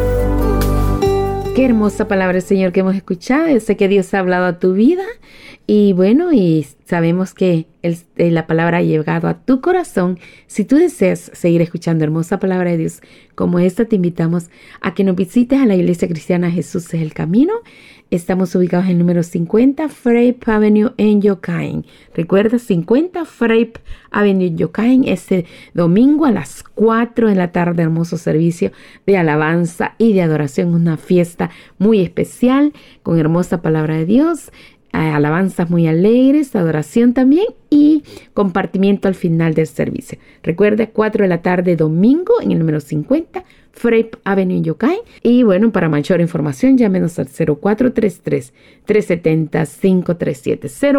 Qué hermosa palabra, Señor, que hemos escuchado. Yo sé que Dios ha hablado a tu vida y bueno, y sabemos que eh, la palabra ha llegado a tu corazón. Si tú deseas seguir escuchando hermosa palabra de Dios como esta, te invitamos a que nos visites a la Iglesia Cristiana Jesús es el Camino. Estamos ubicados en el número 50 Frape Avenue en Yokain. Recuerda, 50 Frape Avenue en Yokain. Este domingo a las 4 de la tarde, hermoso servicio de alabanza y de adoración. Una fiesta muy especial con hermosa palabra de Dios alabanzas muy alegres, adoración también y compartimiento al final del servicio. Recuerda, 4 de la tarde domingo en el número 50, Frape Avenue en Yokai. Y bueno, para mayor información, llámenos al 0433-370-537.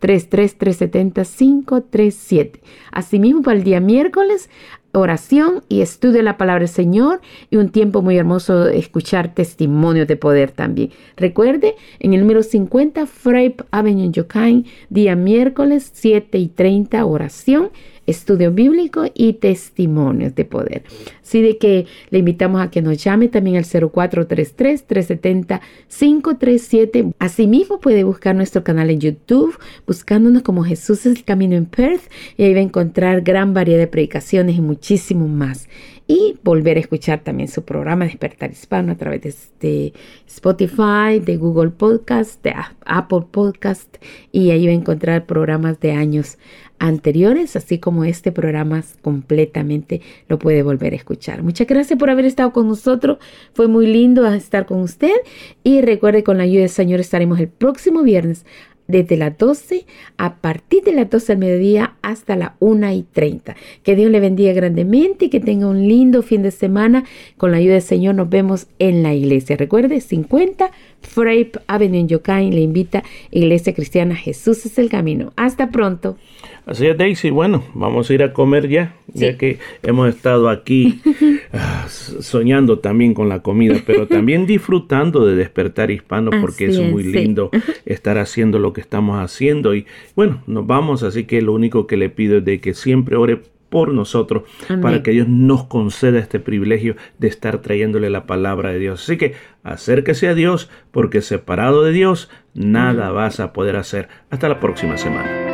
0433-370-537. Asimismo, para el día miércoles, oración y estudio de la palabra del Señor y un tiempo muy hermoso de escuchar testimonios de poder también. Recuerde, en el número 50 Frape Avenue en Yokain, día miércoles 7 y 30, oración, estudio bíblico y testimonios de poder. Así de que le invitamos a que nos llame también al 0433-370-537. Asimismo puede buscar nuestro canal en YouTube buscándonos como Jesús es el Camino en Perth y ahí va a encontrar gran variedad de predicaciones y muchísimo más. Y volver a escuchar también su programa Despertar Hispano a través de, Spotify, de Google Podcast, de Apple Podcast y ahí va a encontrar programas de años anteriores, así como este programa completamente lo puede volver a escuchar. Muchas gracias por haber estado con nosotros. Fue muy lindo estar con usted. Y recuerde, con la ayuda del Señor estaremos el próximo viernes desde las 12 a partir de las 12 del mediodía hasta la 1 y 30. Que Dios le bendiga grandemente y que tenga un lindo fin de semana. Con la ayuda del Señor nos vemos en la iglesia. Recuerde, 50 Frape Avenue en Yokain le invita Iglesia Cristiana Jesús es el camino. Hasta pronto. Así es, Daisy. Bueno, vamos a ir a comer ya, ya que hemos estado aquí ah, soñando también con la comida, pero también disfrutando de despertar hispano, porque es es, muy sí. lindo estar haciendo lo que estamos haciendo. Y bueno, nos vamos, así que lo único que le pido es de que siempre ore por nosotros Amén. para que Dios nos conceda este privilegio de estar trayéndole la palabra de Dios. Así que acérquese a Dios porque separado de Dios nada vas a poder hacer. Hasta la próxima semana.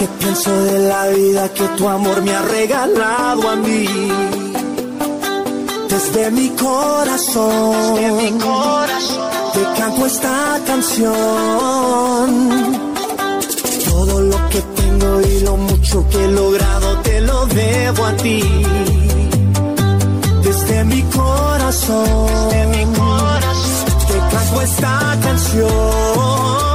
Que pienso de la vida que tu amor me ha regalado a mí. Desde mi corazón, Desde mi corazón te canto esta canción. Todo lo que tengo y lo mucho que he logrado te lo debo a ti. Desde mi corazón, Desde mi corazón te canto esta canción.